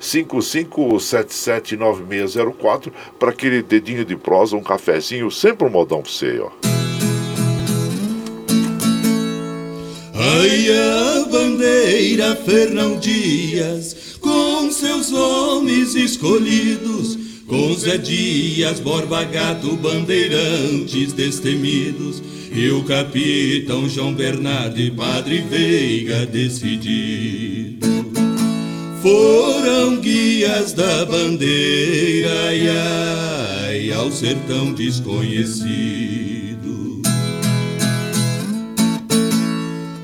[SPEAKER 2] 955779604 para aquele dedinho de prosa, um cafezinho, sempre um modão para você, ó.
[SPEAKER 9] Ai, a bandeira Fernão Dias, com seus homens escolhidos, com Zé Dias, Borba Gato, bandeirantes destemidos, e o capitão João Bernardo e Padre Veiga decidido. Foram guias da bandeira, ai, ai, ao sertão desconhecido.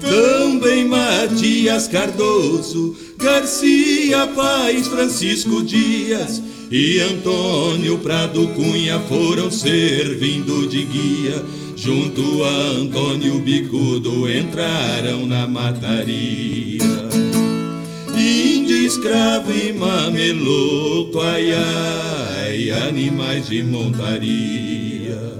[SPEAKER 9] Também Matias Cardoso, Garcia Paz, Francisco Dias e Antônio Prado Cunha foram servindo de guia. Junto a Antônio Bicudo entraram na mataria. Índio, escravo e mameluco, ai ai, animais de montaria.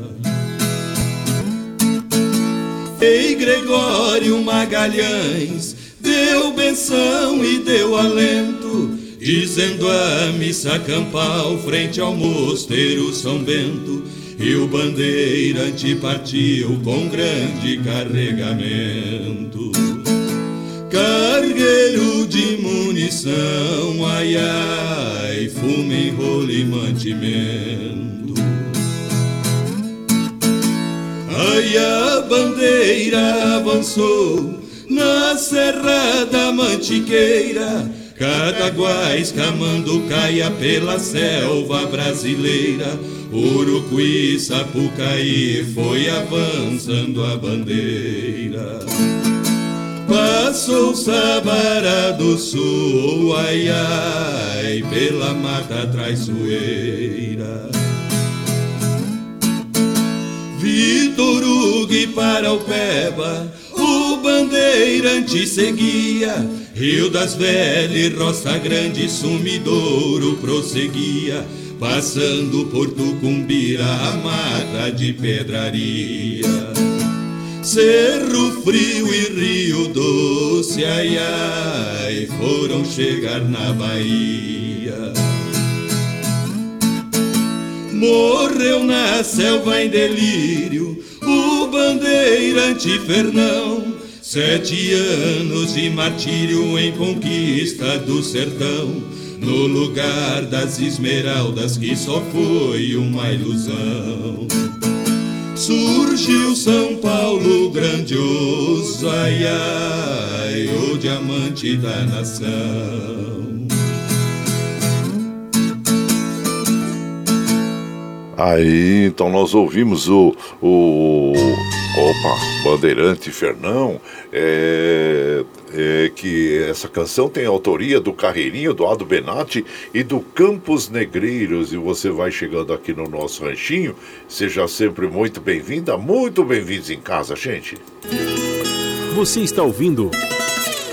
[SPEAKER 9] Gregório Magalhães, deu benção e deu alento, dizendo a missa campal frente ao mosteiro São Bento. E o bandeirante partiu com grande carregamento. Cargueiro de munição, ai ai, fumo, enrolo e mantimento. Ai, a bandeira avançou na Serra da Mantiqueira. Cataguás, Camanducaia pela selva brasileira. Urucuí, Sapucaí, foi avançando a bandeira. Passou Sabará do Sul, ai ai, pela mata traiçoeira. Vitor Hugo para o Peba, o bandeirante seguia. Rio das Velhas, Roça Grande, Sumidouro prosseguia. Passando por Tucumbira, a mata de pedraria. Cerro Frio e Rio Doce, ai ai, foram chegar na Bahia. Morreu na selva em delírio o bandeirante Fernão. Sete anos de martírio em conquista do sertão, no lugar das esmeraldas que só foi uma ilusão. Surgiu São Paulo grandioso, ai ai, o diamante da nação.
[SPEAKER 2] Aí, então nós ouvimos o, o opa, Bandeirante Fernão, é, é, que essa canção tem autoria do Carreirinho, do Ado Benatti e do Campos Negreiros. E você vai chegando aqui no nosso ranchinho, seja sempre muito bem-vinda, muito bem-vindos em casa, gente.
[SPEAKER 4] Você está ouvindo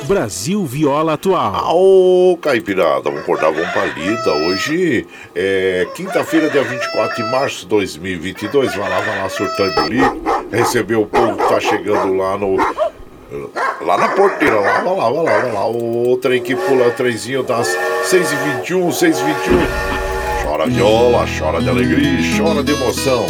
[SPEAKER 4] Brasil Viola Atual.
[SPEAKER 2] Ô, Caipirada, vamos acordar, vamos pra lida. Hoje é quinta-feira, dia 24 de março de 2022. Vai lá, vai lá, surtando ali. Receber o povo que tá chegando lá no. Lá na porteira, lá, vai lá, vai lá, vai lá. O trem que pula, o trenzinho das 6h21, 6h21. Chora viola, chora de alegria, chora de emoção.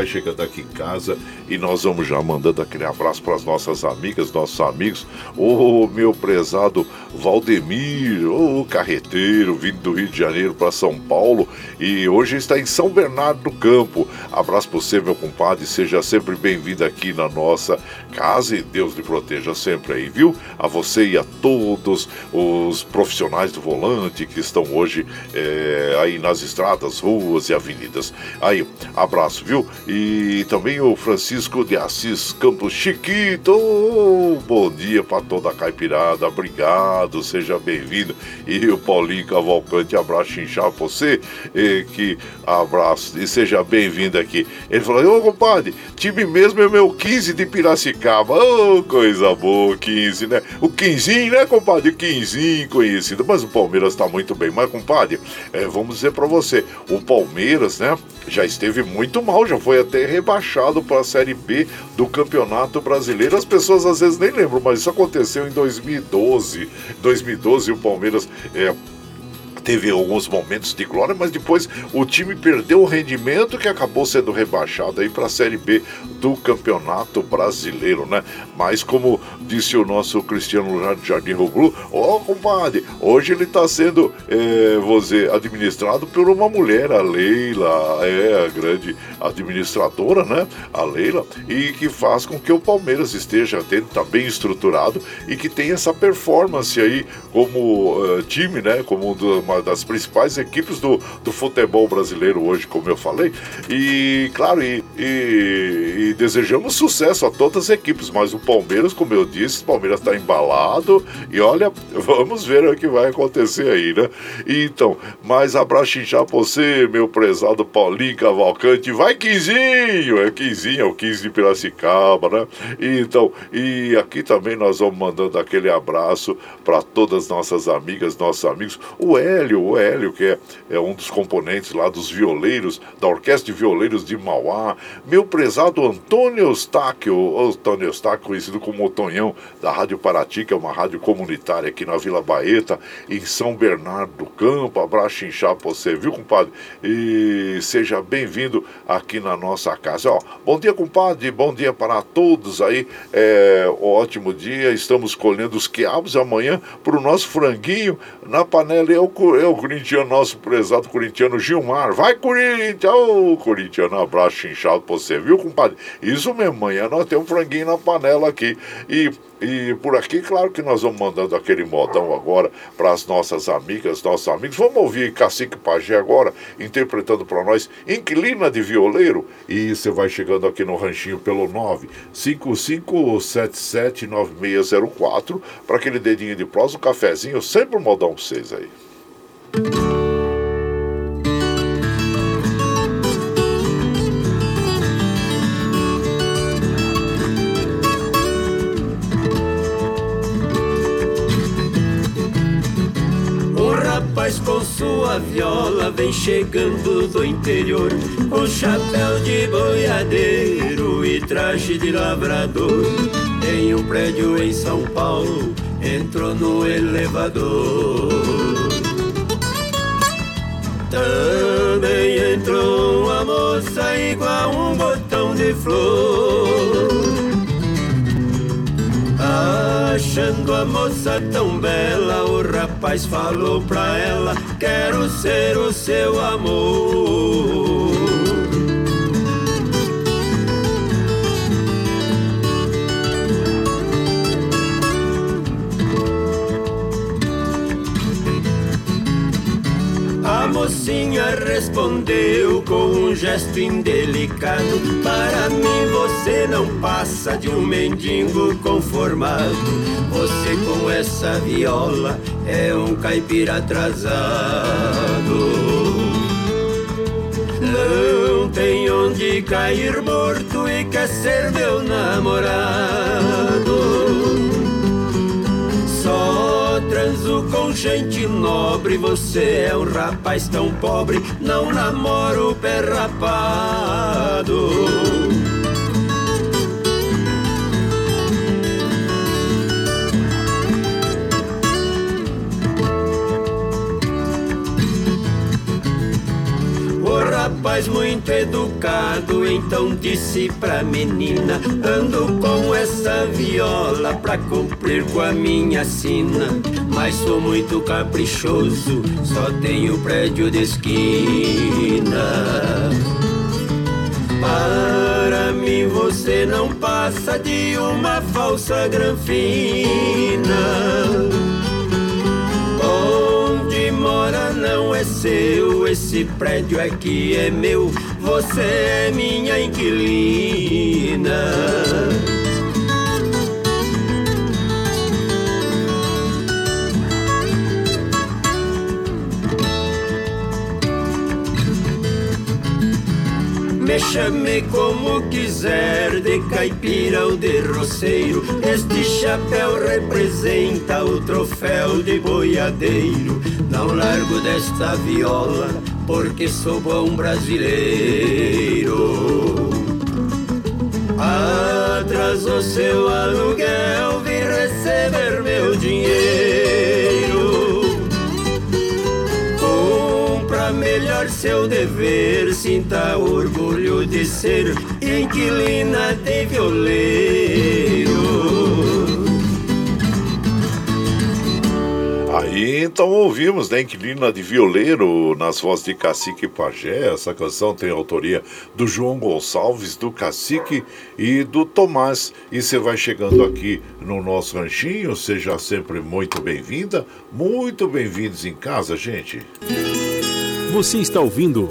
[SPEAKER 2] Vai chegando aqui em casa e nós vamos já mandando aquele abraço para as nossas amigas, nossos amigos. Ô meu prezado Valdemir, ô carreteiro, vindo do Rio de Janeiro para São Paulo e hoje está em São Bernardo do Campo. Abraço para você, meu compadre, seja sempre bem-vindo aqui na nossa casa e Deus lhe proteja sempre aí, viu? A você e a todos os profissionais do volante que estão hoje é, aí nas estradas, ruas e avenidas. Aí, abraço, viu? E também o Francisco de Assis Campos Chiquito. Oh, bom dia para toda a caipirada, obrigado, seja bem-vindo. E o Paulinho Cavalcante, abraço inchado pra você, e que abraço e seja bem-vindo aqui. Ele falou: Ô compadre, time mesmo é meu 15 de Piracicaba. Ô, coisa boa, 15, né? O 15, né, compadre? O 15 conhecido. Mas o Palmeiras tá muito bem. Mas, compadre, é, vamos dizer para você: o Palmeiras, né, já esteve muito mal, já foi até rebaixado para a Série B do Campeonato Brasileiro. As pessoas às vezes nem lembram, mas isso aconteceu em 2012. 2012 o Palmeiras é, teve alguns momentos de glória, mas depois o time perdeu o rendimento que acabou sendo rebaixado aí para a Série B do Campeonato Brasileiro, né? Mas como disse o nosso Cristiano Jardim Ruglu, ó oh, compadre, hoje ele está sendo, é, você, administrado por uma mulher, a Leila, é a grande administradora, né? A Leila, e que faz com que o Palmeiras esteja dentro, tá bem estruturado e que tenha essa performance aí como uh, time, né? Como uma das principais equipes do, do futebol brasileiro hoje, como eu falei. E, claro, e, e, e desejamos sucesso a todas as equipes, mas o Palmeiras, como eu disse, o Palmeiras está embalado e olha, vamos ver o que vai acontecer aí, né? Então, mais abraço já você, meu prezado Paulinho Cavalcante. Vai, Quinzinho! É Quinzinho, é o 15 de Piracicaba, né? E, então, e aqui também nós vamos mandando aquele abraço para todas as nossas amigas, nossos amigos. O Hélio, o Hélio, que é, é um dos componentes lá dos violeiros, da Orquestra de Violeiros de Mauá. Meu prezado Antônio Eustáquio, Antônio Eustáquio, conhecido como o Tonhão, da Rádio Paraty, que é uma rádio comunitária aqui na Vila Baeta, em São Bernardo do Campo. Abraço inchado pra você, viu, compadre? E seja bem-vindo aqui na nossa casa. Ó, bom dia, compadre, bom dia para todos aí. É, ótimo dia, estamos colhendo os quiabos amanhã para o nosso franguinho na panela. Eu é o corintiano, nosso prezado corintiano Gilmar. Vai, Corinthians! Ô, corintiano, abraço inchado pra você, viu, compadre? Isso mesmo, amanhã nós temos um franguinho na panela aqui. E e por aqui, claro que nós vamos mandando aquele modão agora para as nossas amigas, nossos amigos. Vamos ouvir Cacique Pajé agora, interpretando para nós Inquilina de Violeiro. E você vai chegando aqui no ranchinho pelo 955779604 para aquele dedinho de prosa, um cafezinho, sempre um modão para vocês aí.
[SPEAKER 3] Com sua viola vem chegando do interior, com chapéu de boiadeiro e traje de lavrador. Em um prédio em São Paulo, entrou no elevador. Também entrou uma moça igual um botão de flor. Achando a moça tão bela, o rapaz falou pra ela: Quero ser o seu amor. Mocinha respondeu com um gesto indelicado: Para mim você não passa de um mendigo conformado. Você com essa viola é um caipira atrasado. Não tem onde cair morto e quer ser meu namorado com gente nobre. Você é um rapaz tão pobre, não namoro pé rapado. rapaz muito educado, então disse pra menina: Ando com essa viola pra cumprir com a minha sina. Mas sou muito caprichoso, só tenho prédio de esquina. Para mim você não passa de uma falsa granfina mora não é seu, esse prédio aqui é meu, você é minha inquilina. Chame como quiser, de caipira ou de roceiro. Este chapéu representa o troféu de boiadeiro. Não largo desta viola, porque sou bom brasileiro. Atrasou seu aluguel, vim receber meu dinheiro seu dever, sinta orgulho de ser inquilina de violeiro.
[SPEAKER 2] Aí então ouvimos, né, Inquilina de Violeiro, nas vozes de Cacique Pajé. Essa canção tem autoria do João Gonçalves, do Cacique e do Tomás. E você vai chegando aqui no nosso ranchinho, seja sempre muito bem-vinda, muito bem-vindos em casa, gente.
[SPEAKER 4] Você está ouvindo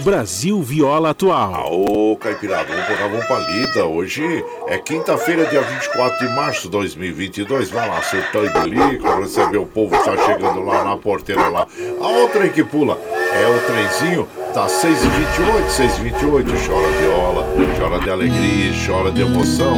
[SPEAKER 4] Brasil Viola Atual.
[SPEAKER 2] Ô, Caipirada, vamos colocar vamos pra lida. Hoje é quinta-feira, dia 24 de março de 2022. Vai lá, surtando ali, receber o povo que tá chegando lá na porteira lá. A outra que pula é o trenzinho tá 6h28, 6h28. Chora viola, chora de alegria, chora de emoção.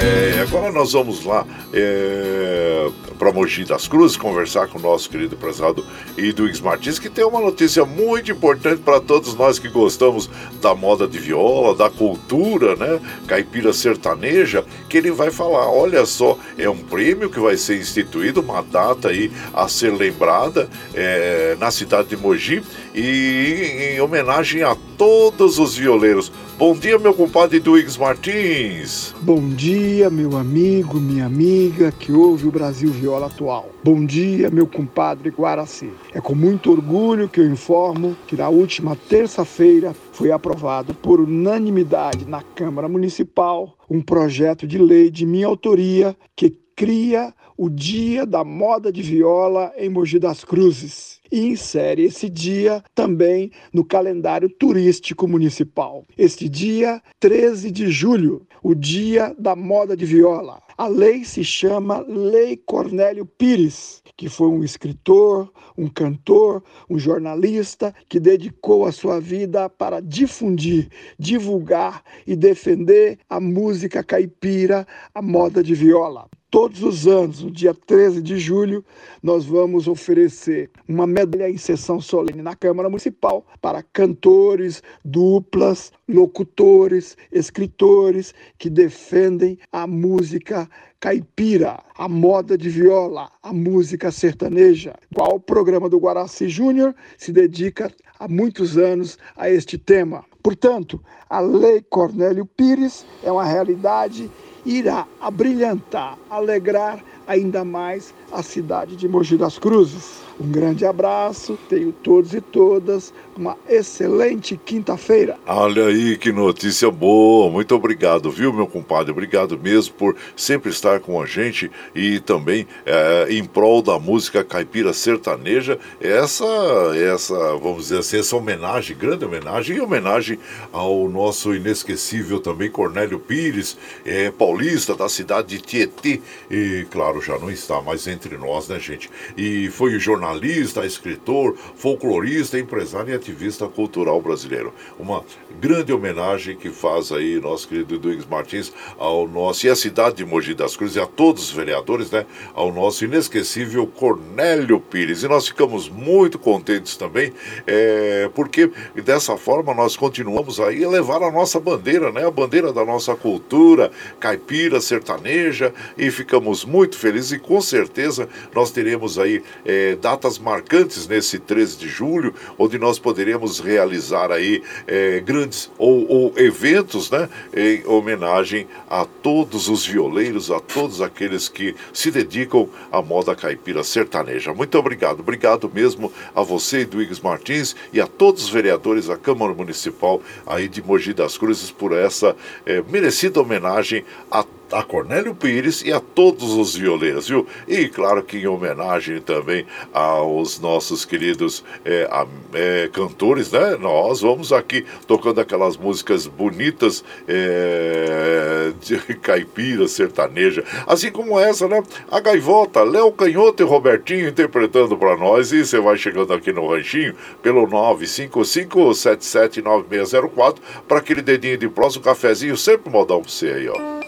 [SPEAKER 2] É, agora nós vamos lá é, para Mogi das Cruzes conversar com o nosso querido prezado Edwix Martins, que tem uma notícia muito importante para todos nós que gostamos da moda de viola, da cultura, né? Caipira sertaneja, que ele vai falar: olha só, é um prêmio que vai ser instituído, uma data aí a ser lembrada é, na cidade de Mogi e em homenagem a todos os violeiros Bom dia, meu compadre Duígues Martins.
[SPEAKER 10] Bom dia, meu amigo, minha amiga que ouve o Brasil Viola Atual. Bom dia, meu compadre Guaraci. É com muito orgulho que eu informo que na última terça-feira foi aprovado por unanimidade na Câmara Municipal um projeto de lei de minha autoria que cria o Dia da Moda de Viola em Mogi das Cruzes e insere esse dia também no calendário turístico municipal. Este dia, 13 de julho, o Dia da Moda de Viola. A lei se chama Lei Cornélio Pires, que foi um escritor, um cantor, um jornalista que dedicou a sua vida para difundir, divulgar e defender a música caipira, a moda de viola. Todos os anos, no dia 13 de julho, nós vamos oferecer uma medalha em sessão solene na Câmara Municipal para cantores, duplas, locutores, escritores que defendem a música caipira, a moda de viola, a música sertaneja. Qual o programa do Guaraci Júnior se dedica há muitos anos a este tema. Portanto, a Lei Cornélio Pires é uma realidade irá abrilhantar, alegrar ainda mais a cidade de Mogi das Cruzes. Um grande abraço, tenho todos e todas uma excelente quinta-feira.
[SPEAKER 2] Olha aí que notícia boa, muito obrigado, viu, meu compadre? Obrigado mesmo por sempre estar com a gente e também é, em prol da música caipira sertaneja. Essa, essa, vamos dizer assim, essa homenagem, grande homenagem e homenagem ao nosso inesquecível também Cornélio Pires, é, paulista da cidade de Tietê, e claro, já não está mais entre nós, né, gente? E foi o jornalista jornalista, escritor, folclorista, empresário e ativista cultural brasileiro. Uma grande homenagem que faz aí nosso querido Eduardo Martins ao nosso e a cidade de Mogi das Cruzes e a todos os vereadores, né, ao nosso inesquecível Cornélio Pires. E nós ficamos muito contentes também, é, porque dessa forma nós continuamos aí a levar a nossa bandeira, né, a bandeira da nossa cultura caipira, sertaneja, e ficamos muito felizes e com certeza nós teremos aí é, datas marcantes nesse 13 de julho, onde nós poderemos realizar aí é, grandes ou, ou, eventos, né, em homenagem a todos os violeiros, a todos aqueles que se dedicam à moda caipira sertaneja. Muito obrigado, obrigado mesmo a você, Eduígues Martins, e a todos os vereadores da Câmara Municipal aí de Mogi das Cruzes por essa é, merecida homenagem a a Cornélio Pires e a todos os violeiros, viu? E claro que em homenagem também aos nossos queridos é, a, é, cantores, né? Nós vamos aqui tocando aquelas músicas bonitas é, de caipira, sertaneja, assim como essa, né? A Gaivota, Léo Canhoto e Robertinho interpretando para nós. E você vai chegando aqui no ranchinho pelo 955779604 para aquele dedinho de próximo, cafezinho, sempre modão para você aí, ó.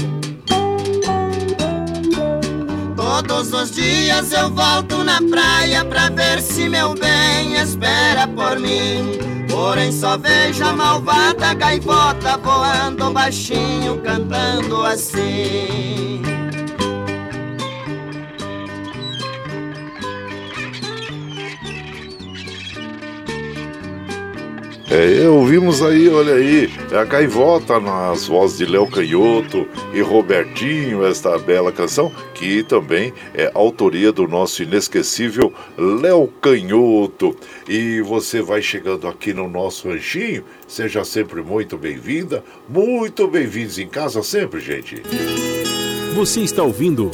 [SPEAKER 11] Todos os dias eu volto na praia pra ver se meu bem espera por mim. Porém só vejo a malvada gaivota voando baixinho, cantando assim.
[SPEAKER 2] É, ouvimos aí, olha aí, é a gaivota nas vozes de Léo Canhoto e Robertinho, esta bela canção, que também é autoria do nosso inesquecível Léo Canhoto. E você vai chegando aqui no nosso ranchinho, seja sempre muito bem-vinda, muito bem-vindos em casa sempre, gente.
[SPEAKER 4] Você está ouvindo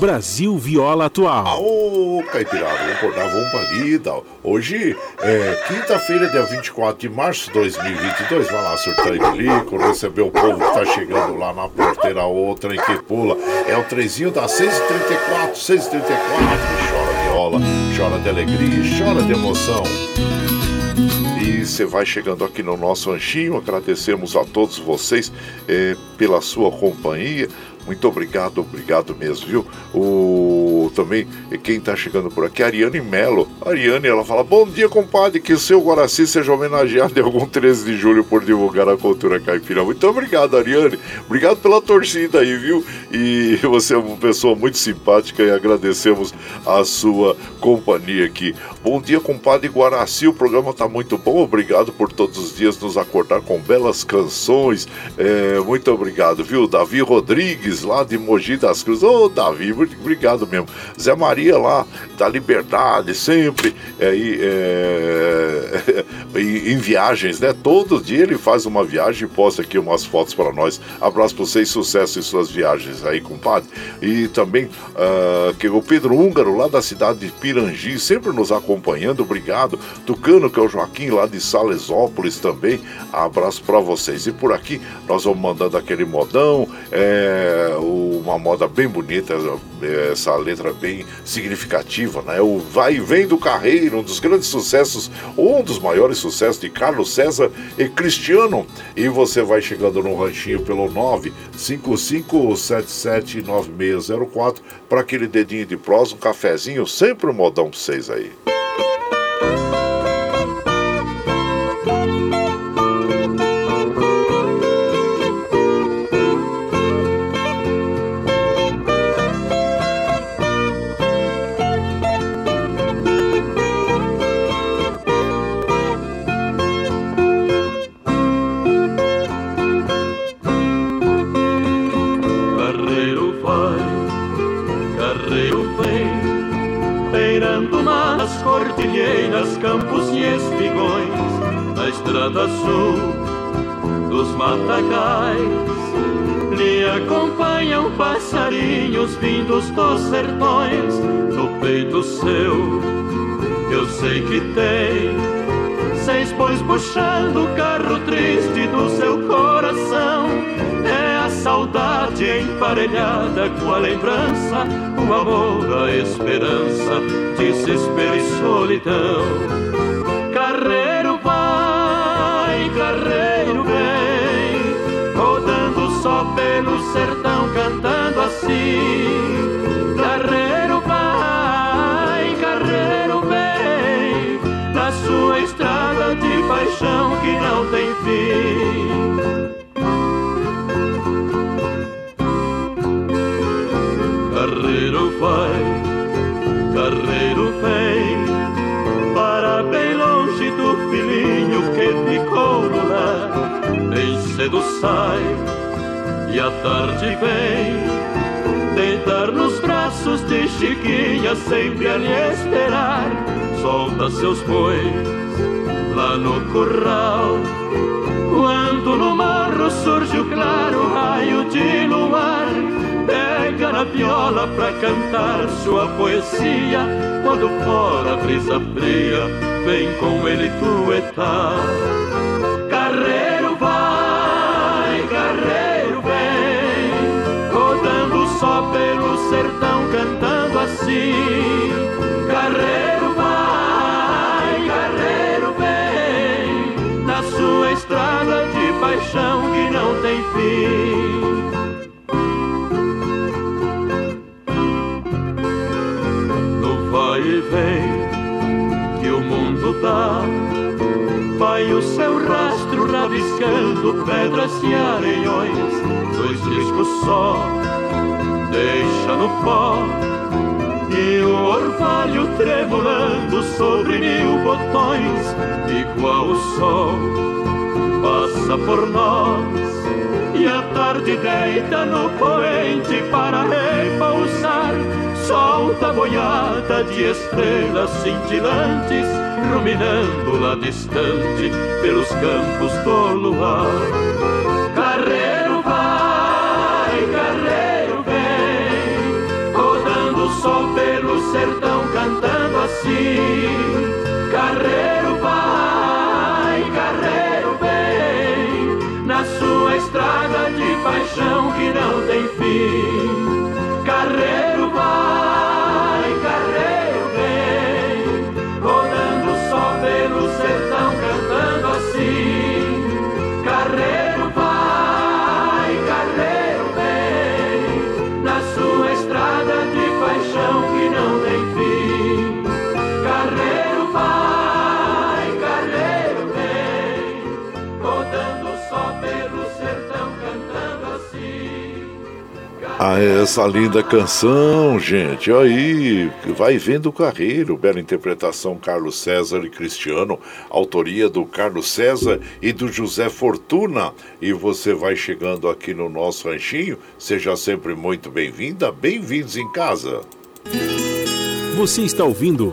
[SPEAKER 4] Brasil Viola Atual.
[SPEAKER 2] Ô, Caipirada, vamos acordar, vamos pra lida. Hoje é quinta-feira, dia 24 de março de 2022. Vai lá, surtar e bilico, receber o povo que tá chegando lá na porteira, outra em que pula. É o trezinho da 634, 634. Chora viola, chora de alegria, chora de emoção. E você vai chegando aqui no nosso anchinho. Agradecemos a todos vocês eh, pela sua companhia. Muito obrigado, obrigado mesmo, viu? O também quem está chegando por aqui, Ariane Melo. Ariane, ela fala: "Bom dia, compadre, que seu Guaraci seja homenageado em algum 13 de julho por divulgar a cultura caipira". Muito obrigado, Ariane. Obrigado pela torcida aí, viu? E você é uma pessoa muito simpática e agradecemos a sua companhia aqui. Bom dia, compadre Guaraci. O programa está muito bom. Obrigado por todos os dias nos acordar com belas canções. É, muito obrigado, viu? Davi Rodrigues, lá de Mogi das Cruzes. Ô, Davi, obrigado mesmo. Zé Maria, lá da Liberdade, sempre é, é, em viagens, né? Todo dia ele faz uma viagem e posta aqui umas fotos para nós. Abraço para vocês, sucesso em suas viagens aí, compadre. E também uh, que o Pedro Húngaro, lá da cidade de Pirangi, sempre nos acompanhando. Obrigado. Tucano, que é o Joaquim, lá de Salesópolis também. Abraço para vocês. E por aqui nós vamos mandando aquele modão, é, uma moda bem bonita, essa letra bem significativa, né? O Vai e Vem do Carreiro, um dos grandes sucessos, um dos maiores sucessos de Carlos César e Cristiano. E você vai chegando no ranchinho pelo 955779604 para aquele dedinho de prosa, um cafezinho, sempre um modão para vocês aí.
[SPEAKER 12] Emparelhada com a lembrança o amor, a esperança desespero e solidão carreiro carreiro vem, rodando só pelo sertão, cantando assim. Carreiro vai, carreiro vem, na sua estrada de paixão que não tem fim. Vai, carreiro vem, para bem longe do filhinho que ficou no lar. Bem cedo sai e à tarde vem, deitar nos braços de Chiquinha, sempre a lhe esperar. Solta seus bois lá no curral. Quando no morro surge o claro raio de luar, na viola pra cantar sua poesia. Quando fora a brisa fria, vem com ele tuetar. Carreiro vai, carreiro vem, rodando só pelo sertão, cantando vai o seu rastro rabiscando pedras e areiões, dois riscos só, deixa no pó. E o orvalho tremulando sobre mil botões, igual o sol, passa por nós. E a tarde deita no poente para repousar Solta boiada de estrelas cintilantes Ruminando lá distante pelos campos do luar. Carreiro vai, carreiro vem Rodando o sol pelo sertão cantando assim. Carreiro vai, carreiro vem Na sua estrada de paixão que não tem fim
[SPEAKER 2] Ah, essa linda canção, gente. Aí, vai vendo o carreiro. Bela interpretação, Carlos César e Cristiano. Autoria do Carlos César e do José Fortuna. E você vai chegando aqui no nosso ranchinho. Seja sempre muito bem-vinda. Bem-vindos em casa.
[SPEAKER 4] Você está ouvindo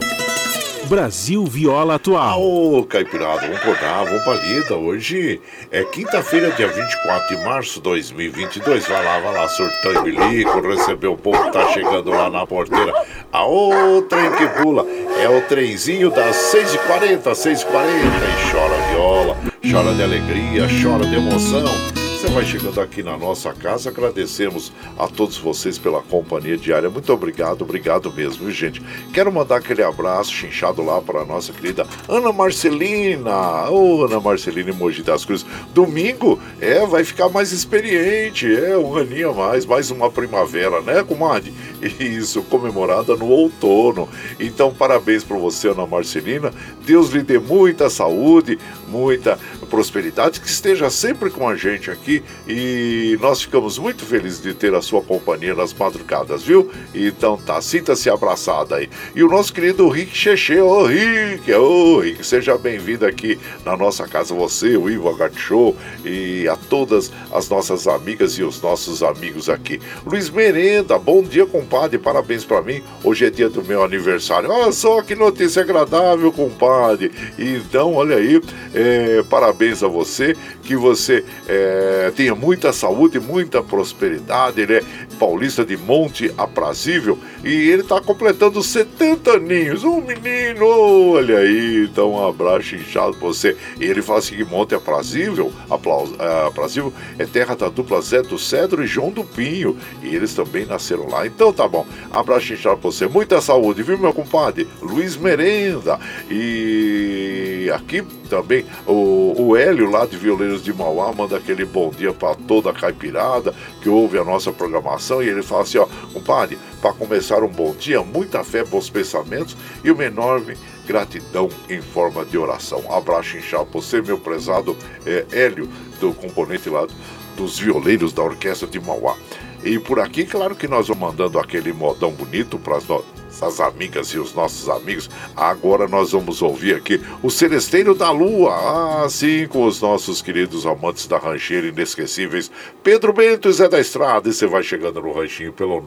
[SPEAKER 4] Brasil Viola Atual.
[SPEAKER 2] Ô, Caipirada, vamos acordar, vamos pra lida. Hoje é quinta-feira, dia 24 de março de 2022. Vai lá, vai lá, surtão e bilico, receber o povo que tá chegando lá na porteira. A outra trem que pula é o trenzinho das 6h40, 6h40. E chora viola, chora de alegria, chora de emoção. Você vai chegando aqui na nossa casa, agradecemos a todos vocês pela companhia diária. Muito obrigado, obrigado mesmo, viu, gente? Quero mandar aquele abraço chinchado lá para a nossa querida Ana Marcelina. Ô, Ana Marcelina Mogi das Cruzes. Domingo, é, vai ficar mais experiente, é, um aninho a mais, mais uma primavera, né, comadre? Isso, comemorada no outono. Então, parabéns para você, Ana Marcelina. Deus lhe dê muita saúde, muita prosperidade, que esteja sempre com a gente aqui e nós ficamos muito felizes de ter a sua companhia nas madrugadas, viu? Então tá, sinta-se abraçada aí. E o nosso querido Rick Cheche, ô Rick, ô Rick, seja bem-vindo aqui na nossa casa, você, o Ivo Show e a todas as nossas amigas e os nossos amigos aqui. Luiz Merenda, bom dia, compadre, parabéns para mim. Hoje é dia do meu aniversário. Olha só que notícia agradável, compadre. Então, olha aí, é, parabéns a você, que você é, tenha muita saúde, muita prosperidade. Ele é paulista de Monte Aprazível e ele está completando 70 aninhos. Um menino, olha aí, então um abraço inchado pra você. E ele fala assim que Monte Aprazível, aplaus, é, Aprazível é terra da dupla Zé do Cedro e João do Pinho. E eles também nasceram lá. Então tá bom, abraço inchado pra você. Muita saúde, viu, meu compadre? Luiz Merenda. E aqui também o, o Hélio lá de Violeiros de Mauá manda aquele bom dia para toda a caipirada que ouve a nossa programação e ele fala assim, ó, compadre, para começar um bom dia, muita fé, bons pensamentos e uma enorme gratidão em forma de oração. Abraço inchado pra você, meu prezado é, Hélio, do componente lá dos violeiros da Orquestra de Mauá. E por aqui, claro que nós vamos mandando aquele modão bonito para as nossas amigas e os nossos amigos. Agora nós vamos ouvir aqui o Celesteiro da Lua, assim com os nossos queridos amantes da rancheira inesquecíveis, Pedro Bento e Zé da Estrada. E você vai chegando no ranchinho pelo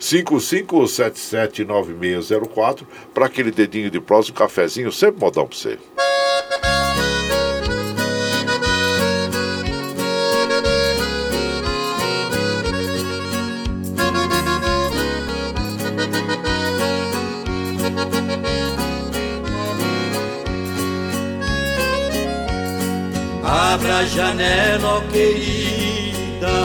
[SPEAKER 2] 955779604 para aquele dedinho de prosa, um cafezinho, sempre modão para você.
[SPEAKER 1] Janela, ó querida,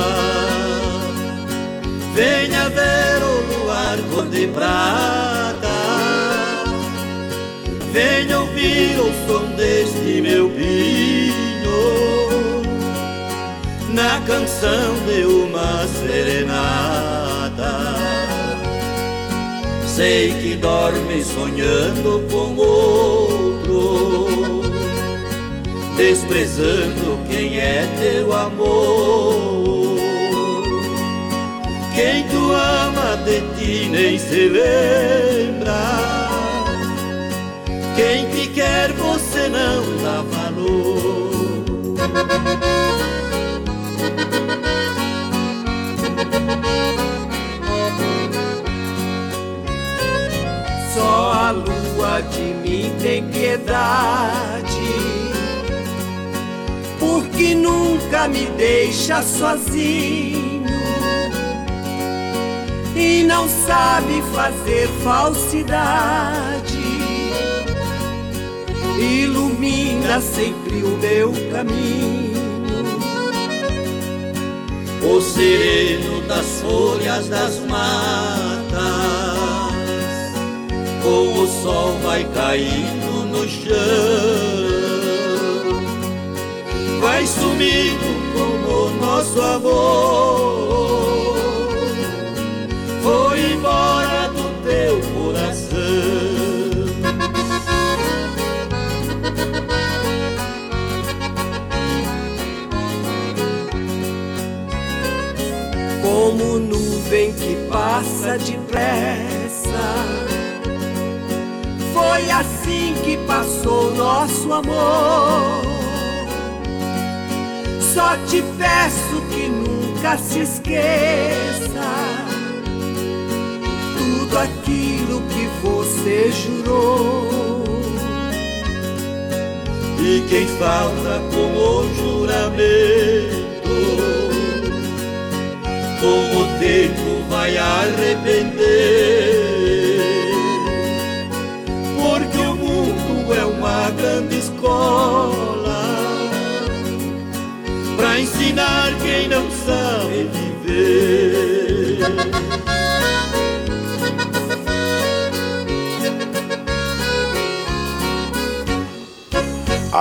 [SPEAKER 1] venha ver o luar cor de prata, venha ouvir o som deste meu pinho, na canção de uma serenata. Sei que dorme sonhando com outro desprezando quem é teu amor.
[SPEAKER 13] Quem tu ama de ti nem se lembra. Quem te quer você me deixa sozinho. E não sabe fazer falsidade. Ilumina sempre o meu caminho, o sereno das folhas das matas, com o sol vai caindo no chão, vai sumindo nosso amor foi embora do teu coração. Como nuvem que passa depressa, foi assim que passou nosso amor. Só te peço que nunca se esqueça tudo aquilo que você jurou. E quem falta com o juramento, com o tempo vai arrepender. Porque o mundo é uma grande escola ensinar quem não sabe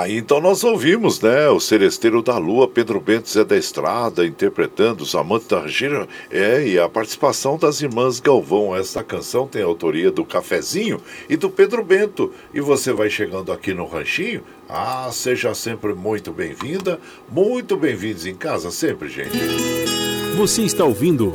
[SPEAKER 2] Aí então nós ouvimos, né, o Seresteiro da Lua, Pedro Bento Zé da Estrada, interpretando os Amantes da Gira, é, e a participação das irmãs Galvão. Esta canção tem autoria do Cafezinho e do Pedro Bento. E você vai chegando aqui no Ranchinho, ah, seja sempre muito bem-vinda, muito bem-vindos em casa sempre, gente.
[SPEAKER 4] Você está ouvindo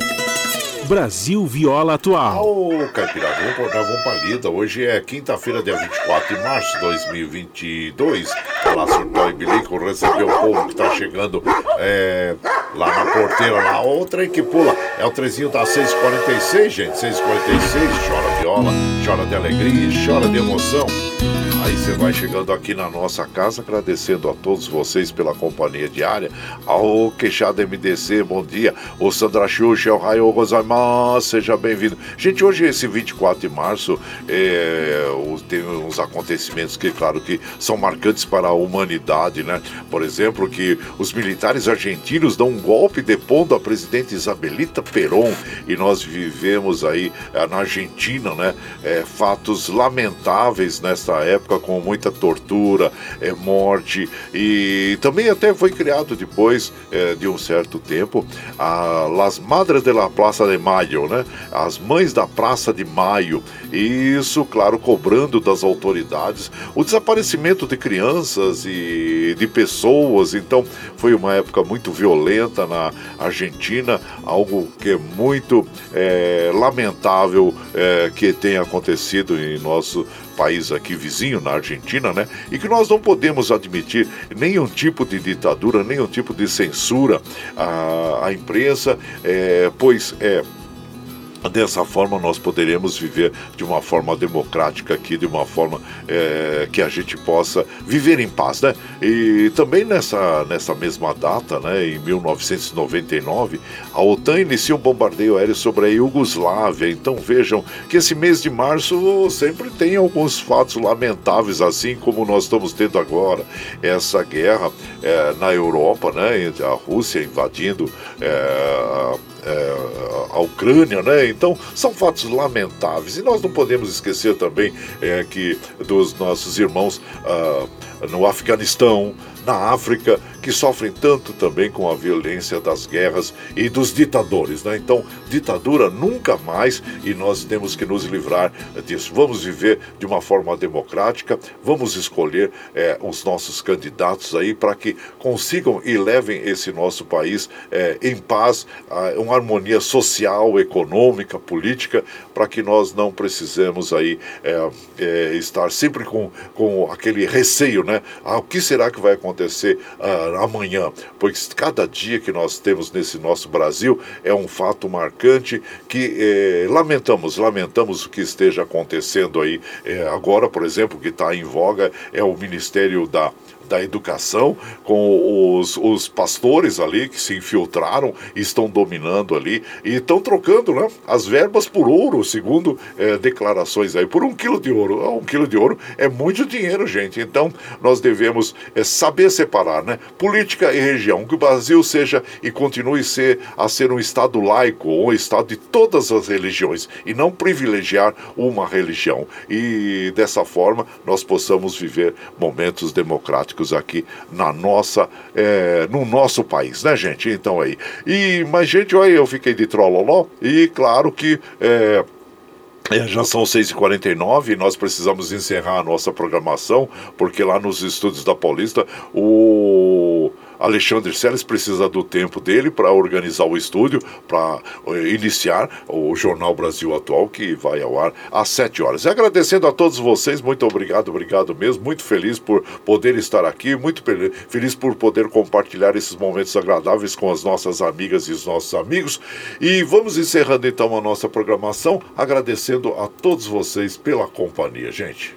[SPEAKER 4] Brasil Viola Atual.
[SPEAKER 2] Ô, oh, Caipirada, vamos acordar, vamos pra lida. Hoje é quinta-feira, dia 24 de março de 2022. Lá, Surtão e Bilico recebeu o povo que tá chegando é, lá na porteira, lá. O trem que pula. É o trezinho da 646, gente. 646, chora viola, chora de alegria, chora de emoção. Aí você vai chegando aqui na nossa casa, agradecendo a todos vocês pela companhia diária. Ao Queixada MDC, bom dia. O Sandra Xuxa, o Raio Gozaimas, seja bem-vindo. Gente, hoje, esse 24 de março, é, tem uns acontecimentos que, claro, que são marcantes para a humanidade, né? Por exemplo, que os militares argentinos dão um golpe depondo a presidente Isabelita Perón e nós vivemos aí na Argentina, né? É, fatos lamentáveis nesta época com muita tortura, é, morte e também até foi criado depois é, de um certo tempo a Las Madres de la Plaza de Mayo, né? As mães da Praça de Maio. Isso, claro, cobrando das autoridades o desaparecimento de crianças e de pessoas. Então, foi uma época muito violenta na Argentina, algo que é muito é, lamentável é, que tenha acontecido em nosso país aqui vizinho, na Argentina, né? E que nós não podemos admitir nenhum tipo de ditadura, nenhum tipo de censura à, à imprensa, é, pois é Dessa forma, nós poderemos viver de uma forma democrática aqui, de uma forma é, que a gente possa viver em paz, né? E também nessa, nessa mesma data, né, em 1999, a OTAN inicia um bombardeio aéreo sobre a Iugoslávia. Então vejam que esse mês de março sempre tem alguns fatos lamentáveis, assim como nós estamos tendo agora essa guerra é, na Europa, né? A Rússia invadindo é, é, a Ucrânia, né? Então, são fatos lamentáveis. E nós não podemos esquecer também é, que dos nossos irmãos uh, no Afeganistão, na África, que sofrem tanto também com a violência das guerras e dos ditadores. Né? Então, ditadura nunca mais e nós temos que nos livrar disso. Vamos viver de uma forma democrática, vamos escolher é, os nossos candidatos aí para que consigam e levem esse nosso país é, em paz, uma harmonia social, econômica, política, para que nós não precisemos aí é, é, estar sempre com, com aquele receio, né? Ah, o que será que vai acontecer ah, amanhã? Pois cada dia que nós temos nesse nosso Brasil é um fato marcante que é, lamentamos, lamentamos o que esteja acontecendo aí é, agora, por exemplo, que está em voga é o Ministério da da educação, com os, os pastores ali que se infiltraram estão dominando ali e estão trocando né, as verbas por ouro, segundo é, declarações aí, por um quilo de ouro. Ah, um quilo de ouro é muito dinheiro, gente. Então nós devemos é, saber separar né, política e região, que o Brasil seja e continue ser, a ser um Estado laico, um Estado de todas as religiões e não privilegiar uma religião. E dessa forma nós possamos viver momentos democráticos aqui na nossa, é, no nosso país, né, gente? Então aí. E, mas, gente, olha, eu fiquei de trololó e claro que. É, é, já são 6h49 e nós precisamos encerrar a nossa programação, porque lá nos estúdios da Paulista o Alexandre Seles precisa do tempo dele para organizar o estúdio, para eh, iniciar o Jornal Brasil Atual, que vai ao ar às 7 horas. E agradecendo a todos vocês, muito obrigado, obrigado mesmo, muito feliz por poder estar aqui, muito feliz por poder compartilhar esses momentos agradáveis com as nossas amigas e os nossos amigos. E vamos encerrando então a nossa programação, agradecendo a todos vocês pela companhia, gente.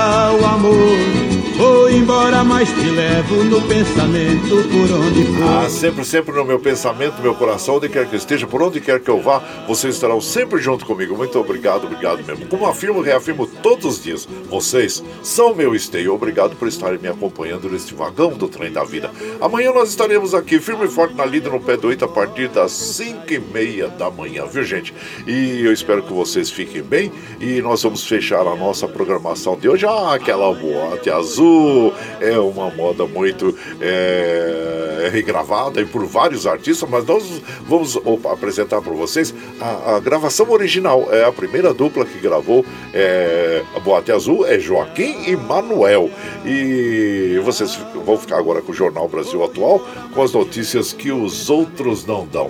[SPEAKER 14] mas te levo no pensamento por onde for.
[SPEAKER 2] Ah, sempre, sempre no meu pensamento, no meu coração, onde quer que esteja, por onde quer que eu vá, vocês estarão sempre junto comigo. Muito obrigado, obrigado mesmo. Como afirmo, reafirmo todos os dias, vocês são meu esteio. Obrigado por estarem me acompanhando neste vagão do trem da vida. Amanhã nós estaremos aqui, firme e forte na lida, no pé do oito, a partir das cinco e meia da manhã, viu gente? E eu espero que vocês fiquem bem e nós vamos fechar a nossa programação de hoje. Ah, aquela boate azul é uma moda muito é, regravada e por vários artistas, mas nós vamos apresentar para vocês a, a, gravação original. É a primeira dupla que gravou é, a Boate Azul, é Joaquim e Manuel. E vocês vão ficar agora com o Jornal Brasil Atual, com as notícias que os outros não dão.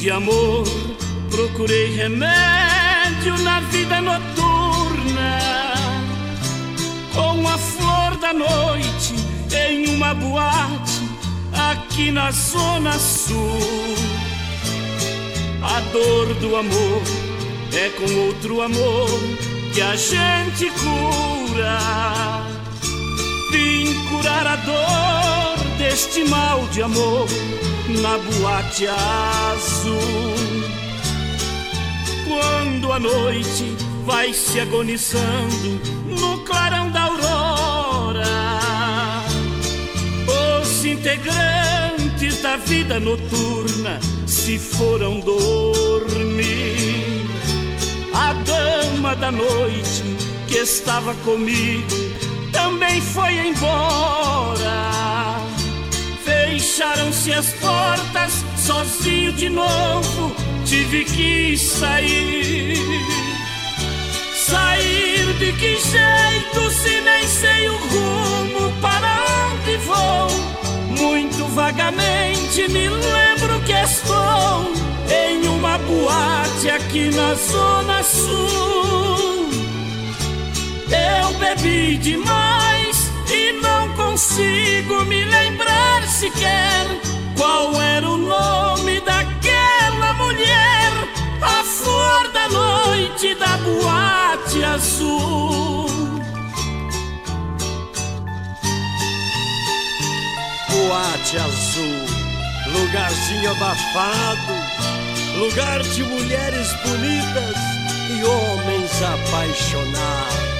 [SPEAKER 15] De amor, procurei remédio na vida noturna. Com a flor da noite em uma boate aqui na Zona Sul. A dor do amor é com outro amor que a gente cura. Vim curar a dor deste mal de amor na boate azul. Quando a noite vai se agonizando no clarão da aurora, os integrantes da vida noturna se foram dormir. A dama da noite que estava comigo também foi embora Fecharam-se as portas, sozinho de novo, tive que sair. Sair de que jeito se nem sei o rumo para onde vou? Muito vagamente me lembro que estou em uma boate aqui na Zona Sul. Eu bebi demais consigo me lembrar sequer qual era o nome daquela mulher, a flor da noite da boate azul.
[SPEAKER 16] Boate azul, lugarzinho abafado lugar de mulheres bonitas e homens apaixonados.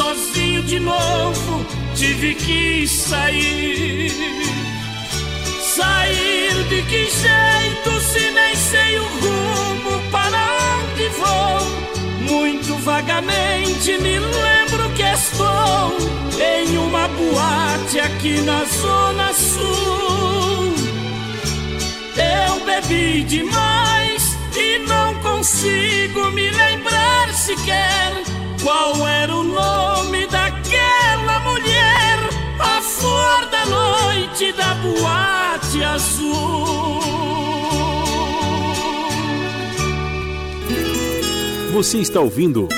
[SPEAKER 15] sozinho de novo, tive que sair. Sair de que jeito se nem sei o rumo para onde vou? Muito vagamente me lembro que estou em uma boate aqui na Zona Sul. Eu bebi demais e não consigo me lembrar sequer qual era o nome daquela mulher, a flor da noite da boate azul.
[SPEAKER 4] Você está ouvindo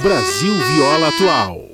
[SPEAKER 4] Brasil Viola Atual.